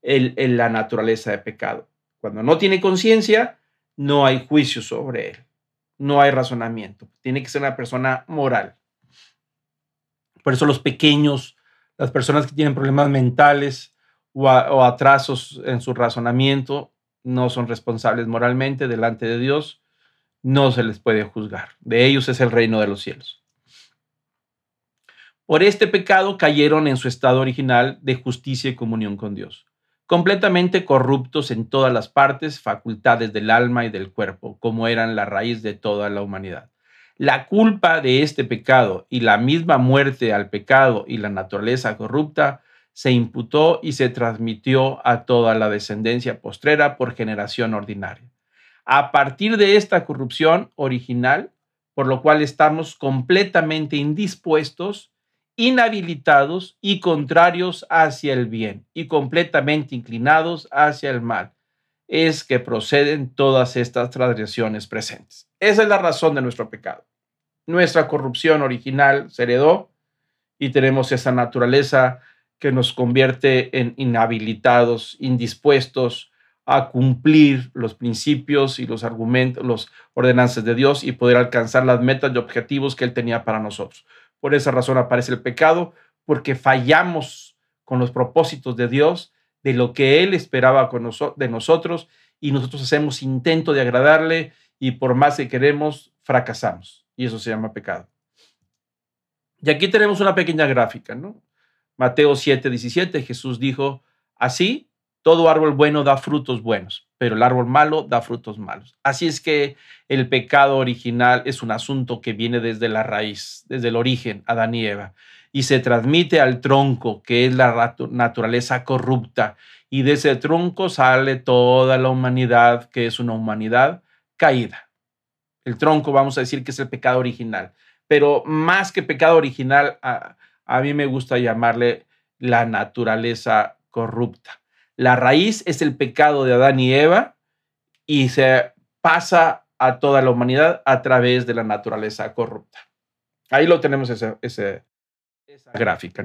el, la naturaleza de pecado. Cuando no tiene conciencia, no hay juicio sobre él, no hay razonamiento. Tiene que ser una persona moral. Por eso los pequeños, las personas que tienen problemas mentales o atrasos en su razonamiento, no son responsables moralmente delante de Dios, no se les puede juzgar. De ellos es el reino de los cielos. Por este pecado cayeron en su estado original de justicia y comunión con Dios completamente corruptos en todas las partes, facultades del alma y del cuerpo, como eran la raíz de toda la humanidad. La culpa de este pecado y la misma muerte al pecado y la naturaleza corrupta se imputó y se transmitió a toda la descendencia postrera por generación ordinaria. A partir de esta corrupción original, por lo cual estamos completamente indispuestos inhabilitados y contrarios hacia el bien y completamente inclinados hacia el mal. Es que proceden todas estas transgresiones presentes. Esa es la razón de nuestro pecado. Nuestra corrupción original se heredó y tenemos esa naturaleza que nos convierte en inhabilitados, indispuestos a cumplir los principios y los argumentos, los ordenanzas de Dios y poder alcanzar las metas y objetivos que Él tenía para nosotros. Por esa razón aparece el pecado, porque fallamos con los propósitos de Dios, de lo que Él esperaba con de nosotros, y nosotros hacemos intento de agradarle y por más que queremos, fracasamos. Y eso se llama pecado. Y aquí tenemos una pequeña gráfica, ¿no? Mateo 7, 17, Jesús dijo, así todo árbol bueno da frutos buenos, pero el árbol malo da frutos malos. Así es que el pecado original es un asunto que viene desde la raíz, desde el origen, Adán y Eva, y se transmite al tronco, que es la naturaleza corrupta, y de ese tronco sale toda la humanidad, que es una humanidad caída. El tronco, vamos a decir que es el pecado original, pero más que pecado original, a, a mí me gusta llamarle la naturaleza corrupta la raíz es el pecado de Adán y Eva y se pasa a toda la humanidad a través de la naturaleza corrupta. Ahí lo tenemos esa, gráfica.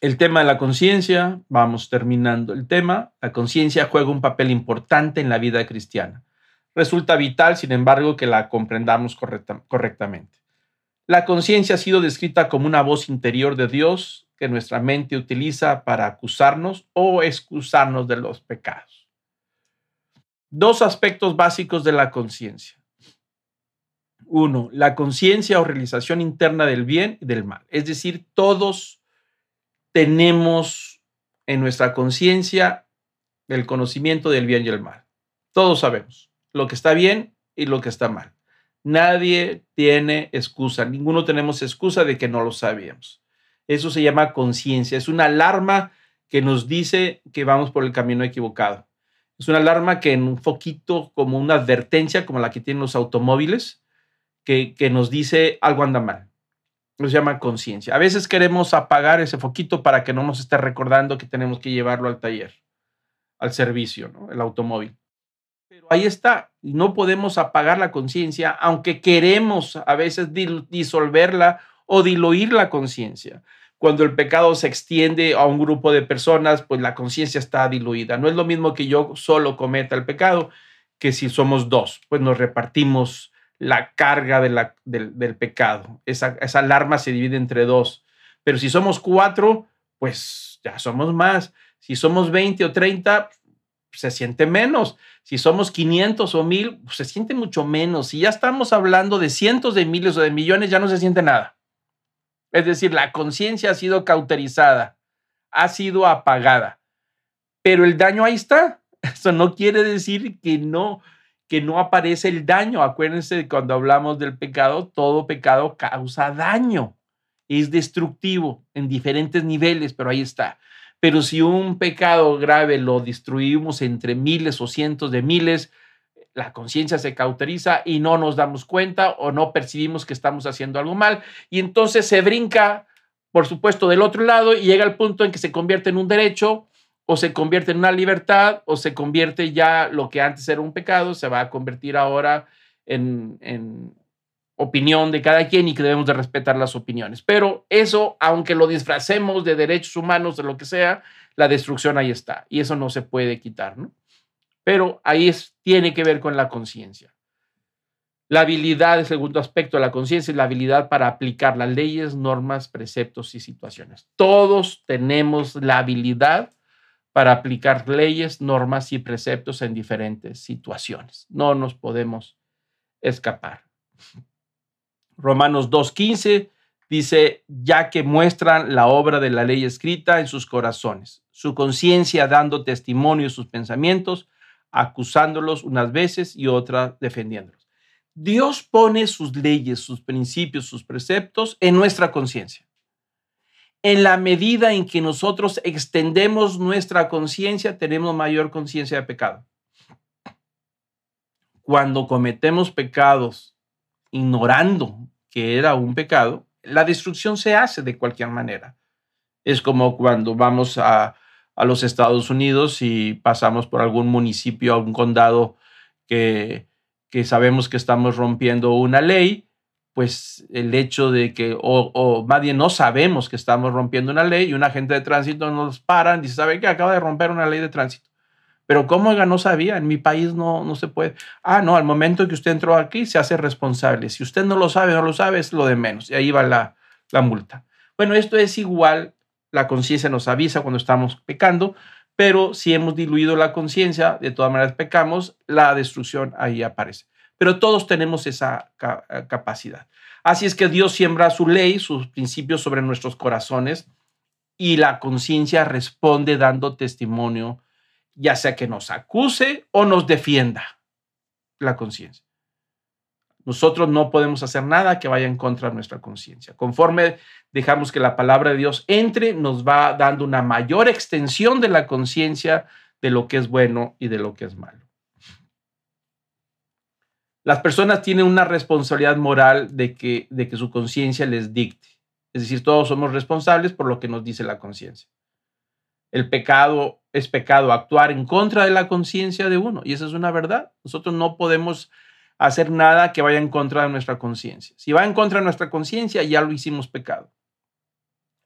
El tema de la conciencia, vamos terminando el tema. La conciencia juega un papel importante en la vida cristiana. Resulta vital, sin embargo, que la comprendamos correctamente. La conciencia ha sido descrita como una voz interior de Dios que nuestra mente utiliza para acusarnos o excusarnos de los pecados. Dos aspectos básicos de la conciencia. Uno, la conciencia o realización interna del bien y del mal. Es decir, todos tenemos en nuestra conciencia el conocimiento del bien y el mal. Todos sabemos lo que está bien y lo que está mal. Nadie tiene excusa, ninguno tenemos excusa de que no lo sabíamos. Eso se llama conciencia. Es una alarma que nos dice que vamos por el camino equivocado. Es una alarma que en un foquito, como una advertencia, como la que tienen los automóviles, que, que nos dice algo anda mal. Eso llama conciencia. A veces queremos apagar ese foquito para que no nos esté recordando que tenemos que llevarlo al taller, al servicio, ¿no? el automóvil. Pero ahí está, no podemos apagar la conciencia, aunque queremos a veces disolverla o diluir la conciencia. Cuando el pecado se extiende a un grupo de personas, pues la conciencia está diluida. No es lo mismo que yo solo cometa el pecado que si somos dos, pues nos repartimos la carga del, pecado. Esa, esa alarma se divide entre dos. Pero si somos cuatro, pues ya somos más. Si somos 20 o 30, se siente menos. Si somos 500 o 1000, pues se siente mucho menos. Si ya estamos hablando de cientos de miles o de millones, ya no se siente nada. Es decir, la conciencia ha sido cauterizada, ha sido apagada, pero el daño ahí está. [LAUGHS] Eso no quiere decir que no, que no aparece el daño. Acuérdense cuando hablamos del pecado, todo pecado causa daño, es destructivo en diferentes niveles, pero ahí está. Pero si un pecado grave lo destruimos entre miles o cientos de miles, la conciencia se cauteriza y no nos damos cuenta o no percibimos que estamos haciendo algo mal y entonces se brinca por supuesto, del otro lado y llega el punto en que se convierte en un derecho o se convierte en una libertad o se convierte ya lo que antes era un pecado, se va a convertir ahora en, en opinión de cada quien y que debemos de respetar las opiniones. Pero eso, aunque lo disfracemos de derechos humanos, de lo que sea, la destrucción ahí está y eso no se puede quitar, ¿no? Pero ahí es, tiene que ver con la conciencia. La habilidad, el segundo aspecto de la conciencia, es la habilidad para aplicar las leyes, normas, preceptos y situaciones. Todos tenemos la habilidad para aplicar leyes, normas y preceptos en diferentes situaciones. No nos podemos escapar. Romanos 2.15 dice, ya que muestran la obra de la ley escrita en sus corazones, su conciencia dando testimonio de sus pensamientos, acusándolos unas veces y otras defendiéndolos. Dios pone sus leyes, sus principios, sus preceptos en nuestra conciencia. En la medida en que nosotros extendemos nuestra conciencia, tenemos mayor conciencia de pecado. Cuando cometemos pecados ignorando que era un pecado, la destrucción se hace de cualquier manera. Es como cuando vamos a, los Estados Unidos y pasamos por algún municipio, algún condado que, que sabemos que estamos rompiendo una ley, pues el hecho de que, o, o, más no sabemos que estamos rompiendo una ley y un agente de tránsito nos para y dice, ¿sabe qué? Acaba de romper una ley de tránsito. Pero ¿cómo no sabía? En mi país no, no se puede. Ah, no, al momento que usted entró aquí se hace responsable. Si usted no lo sabe, no lo sabe, es lo de menos. Y ahí va la, la multa. Bueno, esto es igual, la conciencia nos avisa cuando estamos pecando, pero si hemos diluido la conciencia, de todas maneras pecamos, la destrucción ahí aparece. Pero todos tenemos esa capacidad. Así es que Dios siembra su ley, sus principios sobre nuestros corazones y la conciencia responde dando testimonio ya sea que nos acuse o nos defienda la conciencia. Nosotros no podemos hacer nada que vaya en contra de nuestra conciencia. Conforme dejamos que la palabra de Dios entre, nos va dando una mayor extensión de la conciencia de lo que es bueno y de lo que es malo. Las personas tienen una responsabilidad moral de que, de que su conciencia les dicte. Es decir, todos somos responsables por lo que nos dice la conciencia. El pecado es pecado actuar en contra de la conciencia de uno. Y esa es una verdad. Nosotros no podemos hacer nada que vaya en contra de nuestra conciencia. Si va en contra de nuestra conciencia, ya lo hicimos pecado.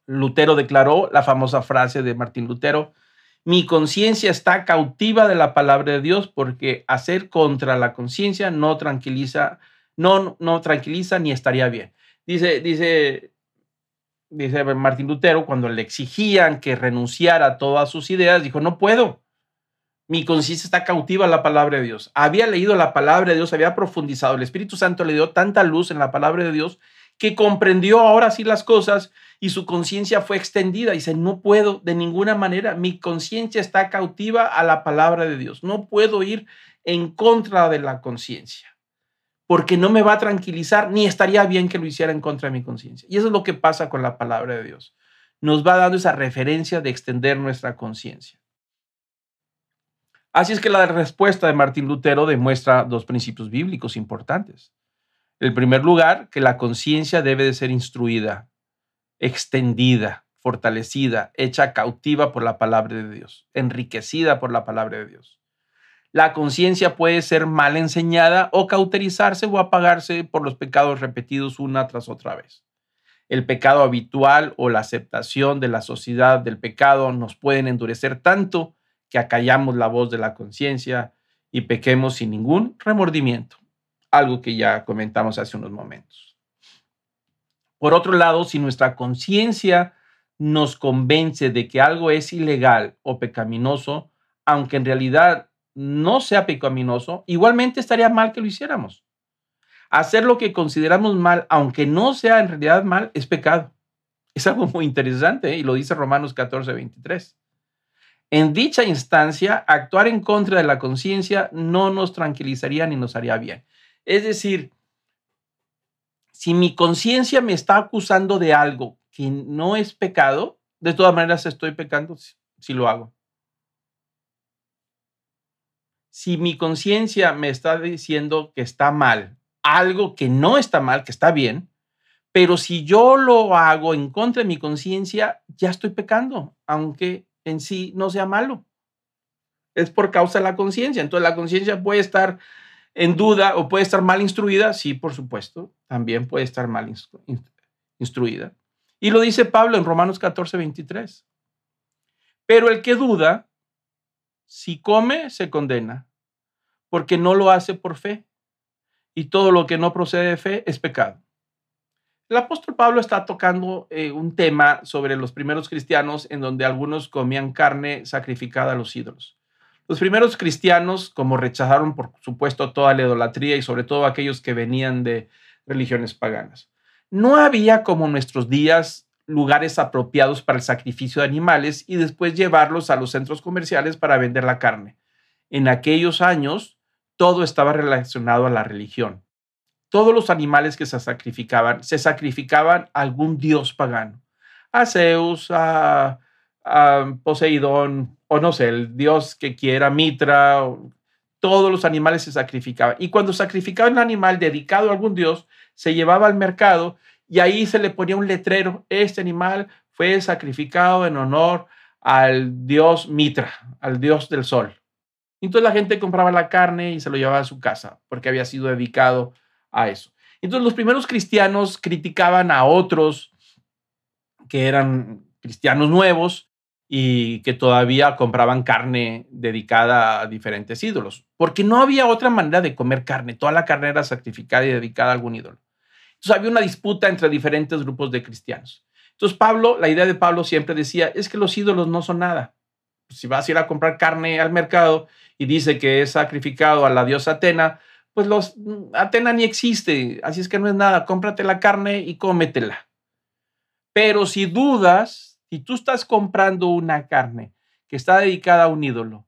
Lutero declaró la famosa frase de Martín Lutero, mi conciencia está cautiva de la palabra de Dios porque hacer contra la conciencia no tranquiliza, no, no tranquiliza ni estaría bien. Dice, dice dice Martín Lutero, cuando le exigían que renunciara a todas sus ideas, dijo, no puedo. Mi conciencia está cautiva a la palabra de Dios. Había leído la palabra de Dios, había profundizado. El Espíritu Santo le dio tanta luz en la palabra de Dios que comprendió ahora sí las cosas y su conciencia fue extendida. Dice, no puedo de ninguna manera. Mi conciencia está cautiva a la palabra de Dios. No puedo ir en contra de la conciencia porque no me va a tranquilizar, ni estaría bien que lo hiciera en contra de mi conciencia. Y eso es lo que pasa con la palabra de Dios. Nos va dando esa referencia de extender nuestra conciencia. Así es que la respuesta de Martín Lutero demuestra dos principios bíblicos importantes. En primer lugar, que la conciencia debe de ser instruida, extendida, fortalecida, hecha cautiva por la palabra de Dios, enriquecida por la palabra de Dios. La conciencia puede ser mal enseñada o cauterizarse o apagarse por los pecados repetidos una tras otra vez. El pecado habitual o la aceptación de la sociedad del pecado nos pueden endurecer tanto que acallamos la voz de la conciencia y pequemos sin ningún remordimiento, algo que ya comentamos hace unos momentos. Por otro lado, si nuestra conciencia nos convence de que algo es ilegal o pecaminoso, aunque en realidad no sea pecaminoso, igualmente estaría mal que lo hiciéramos. Hacer lo que consideramos mal, aunque no sea en realidad mal, es pecado. Es algo muy interesante ¿eh? y lo dice Romanos 14, 23. En dicha instancia, actuar en contra de la conciencia no nos tranquilizaría ni nos haría bien. Es decir, si mi conciencia me está acusando de algo que no es pecado, de todas maneras estoy pecando si lo hago si mi conciencia me está diciendo que está mal, algo que no está mal, que está bien, Pero si yo lo hago en contra de mi conciencia, ya estoy pecando, aunque en sí no sea malo. Es por causa de la conciencia. Entonces la conciencia puede estar en duda o puede estar mal instruida. Sí, por supuesto, también puede estar mal instruida. Y lo dice Pablo en Romanos 14, 23. Pero el que duda, si come, se condena, porque no lo hace por fe. Y todo lo que no procede de fe es pecado. El apóstol Pablo está tocando eh, un tema sobre los primeros cristianos en donde algunos comían carne sacrificada a los ídolos. Los primeros cristianos, como rechazaron por supuesto toda la idolatría y sobre todo aquellos que venían de religiones paganas, no había como en nuestros días lugares apropiados para el sacrificio de animales y después llevarlos a los centros comerciales para vender la carne. En aquellos años todo estaba relacionado a la religión todos los animales que se sacrificaban, se sacrificaban a algún dios pagano, a Zeus, a, Poseidón, o no sé, el dios que quiera, Mitra, todos los animales se sacrificaban. Y cuando sacrificaban un animal dedicado a algún dios, se llevaba al mercado y ahí se le ponía un letrero, este animal fue sacrificado en honor al dios Mitra, al dios del sol. Entonces la gente compraba la carne y se lo llevaba a su casa porque había sido dedicado a eso. Entonces los primeros cristianos criticaban a otros que eran cristianos nuevos y que todavía compraban carne dedicada a diferentes ídolos, porque no había otra manera de comer carne, toda la carne era sacrificada y dedicada a algún ídolo. Entonces había una disputa entre diferentes grupos de cristianos. Entonces Pablo, la idea de Pablo siempre decía, es que los ídolos no son nada. Si vas a ir a comprar carne al mercado y dice que es sacrificado a la diosa Atena, pues los mm, Atena ni existe, así es que no es nada, cómprate la carne y cómetela. Pero si dudas, si tú estás comprando una carne que está dedicada a un ídolo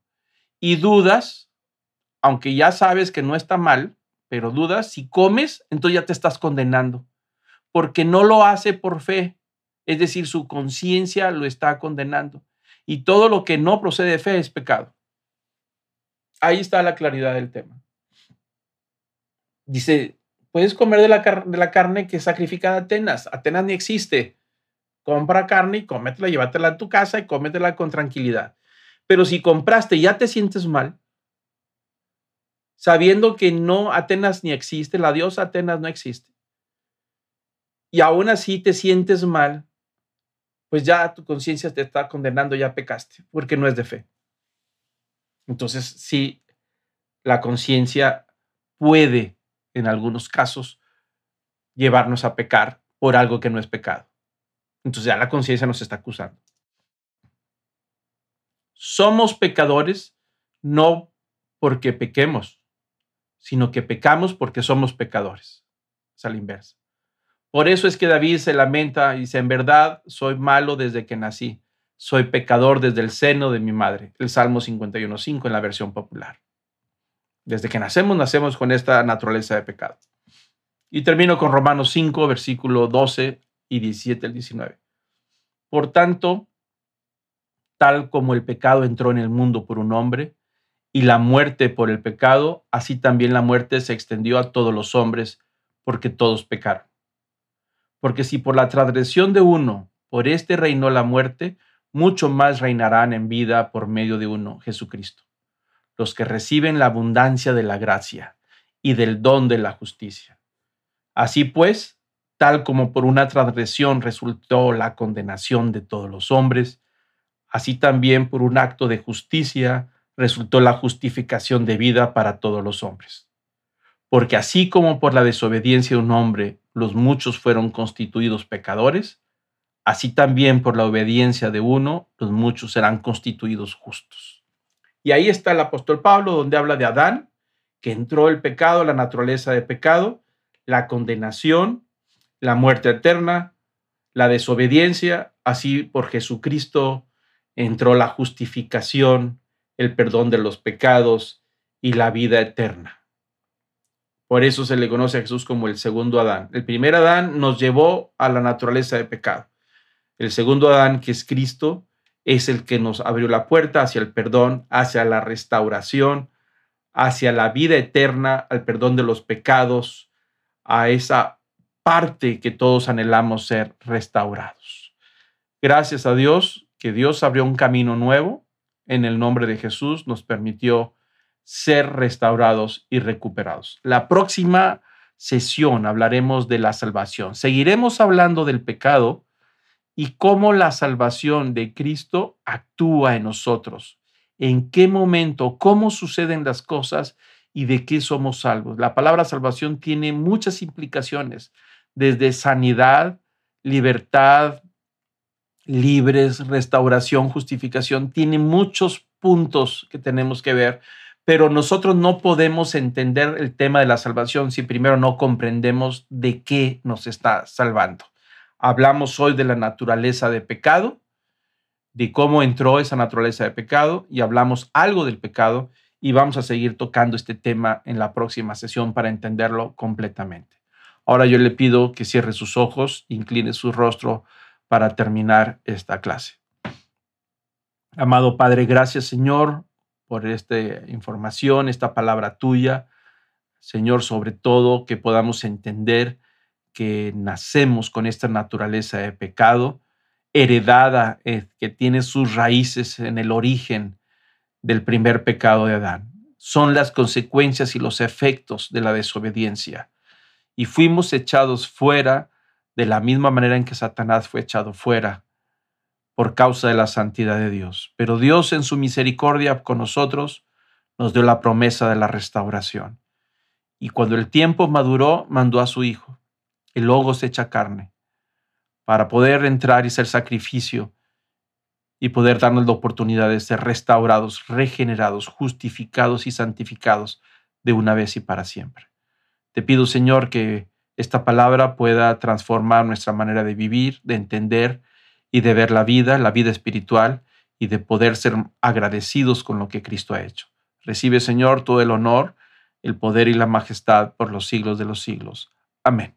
y dudas, aunque ya sabes que no está mal, pero dudas, si comes, entonces ya te estás condenando, porque no lo hace por fe, es decir, su conciencia lo está condenando. Y todo lo que no procede de fe es pecado. Ahí está la claridad del tema dice, puedes comer de la, de la carne que es sacrificada a Atenas. Atenas ni existe. Compra carne y cómetela, llévatela a tu casa y cómetela con tranquilidad. Pero si compraste y ya te sientes mal, sabiendo que no Atenas ni existe, la diosa Atenas no existe, y aún así te sientes mal, pues ya tu conciencia te está condenando, ya pecaste, porque no es de fe. Entonces, sí, la conciencia puede en algunos casos, llevarnos a pecar por algo que no es pecado. Entonces ya la conciencia nos está acusando. Somos pecadores no porque pequemos, sino que pecamos porque somos pecadores. Es a la inversa. Por eso es que David se lamenta y dice, en verdad soy malo desde que nací, soy pecador desde el seno de mi madre. El Salmo 51.5 en la versión popular. Desde que nacemos, nacemos con esta naturaleza de pecado. Y termino con Romanos 5, versículo 12 y 17 al 19. Por tanto, tal como el pecado entró en el mundo por un hombre y la muerte por el pecado, así también la muerte se extendió a todos los hombres porque todos pecaron. Porque si por la transgresión de uno, por este reinó la muerte, mucho más reinarán en vida por medio de uno, Jesucristo los que reciben la abundancia de la gracia y del don de la justicia. Así pues, tal como por una transgresión resultó la condenación de todos los hombres, así también por un acto de justicia resultó la justificación de vida para todos los hombres. Porque así como por la desobediencia de un hombre los muchos fueron constituidos pecadores, así también por la obediencia de uno los muchos serán constituidos justos. Y ahí está el apóstol Pablo, donde habla de Adán, que entró el pecado, la naturaleza de pecado, la condenación, la muerte eterna, la desobediencia, así por Jesucristo entró la justificación, el perdón de los pecados y la vida eterna. Por eso se le conoce a Jesús como el segundo Adán. El primer Adán nos llevó a la naturaleza de pecado. El segundo Adán, que es Cristo, es el que nos abrió la puerta hacia el perdón, hacia la restauración, hacia la vida eterna, al perdón de los pecados, a esa parte que todos anhelamos ser restaurados. Gracias a Dios que Dios abrió un camino nuevo en el nombre de Jesús, nos permitió ser restaurados y recuperados. La próxima sesión hablaremos de la salvación. Seguiremos hablando del pecado y cómo la salvación de Cristo actúa en nosotros. En qué momento, cómo suceden las cosas y de qué somos salvos. La palabra salvación tiene muchas implicaciones, desde sanidad, libertad, libres, restauración, justificación, tiene muchos puntos que tenemos que ver, pero nosotros no podemos entender el tema de la salvación si primero no comprendemos de qué nos está salvando. Hablamos hoy de la naturaleza de pecado, de cómo entró esa naturaleza de pecado y hablamos algo del pecado y vamos a seguir tocando este tema en la próxima sesión para entenderlo completamente. Ahora yo le pido que cierre sus ojos, incline su rostro para terminar esta clase. Amado Padre, gracias Señor por esta información, esta palabra tuya. Señor, sobre todo que podamos entender que nacemos con esta naturaleza de pecado, heredada, eh, que tiene sus raíces en el origen del primer pecado de Adán. Son las consecuencias y los efectos de la desobediencia. Y fuimos echados fuera de la misma manera en que Satanás fue echado fuera por causa de la santidad de Dios. Pero Dios en su misericordia con nosotros nos dio la promesa de la restauración. Y cuando el tiempo maduró, mandó a su Hijo, el Logos hecha carne, para poder entrar y ser sacrificio y poder darnos la oportunidad de ser restaurados, regenerados, justificados y santificados de una vez y para siempre. Te pido, Señor, que esta palabra pueda transformar nuestra manera de vivir, de entender y de ver la vida, la vida espiritual y de poder ser agradecidos con lo que Cristo ha hecho. Recibe, Señor, todo el honor, el poder y la majestad por los siglos de los siglos. Amén.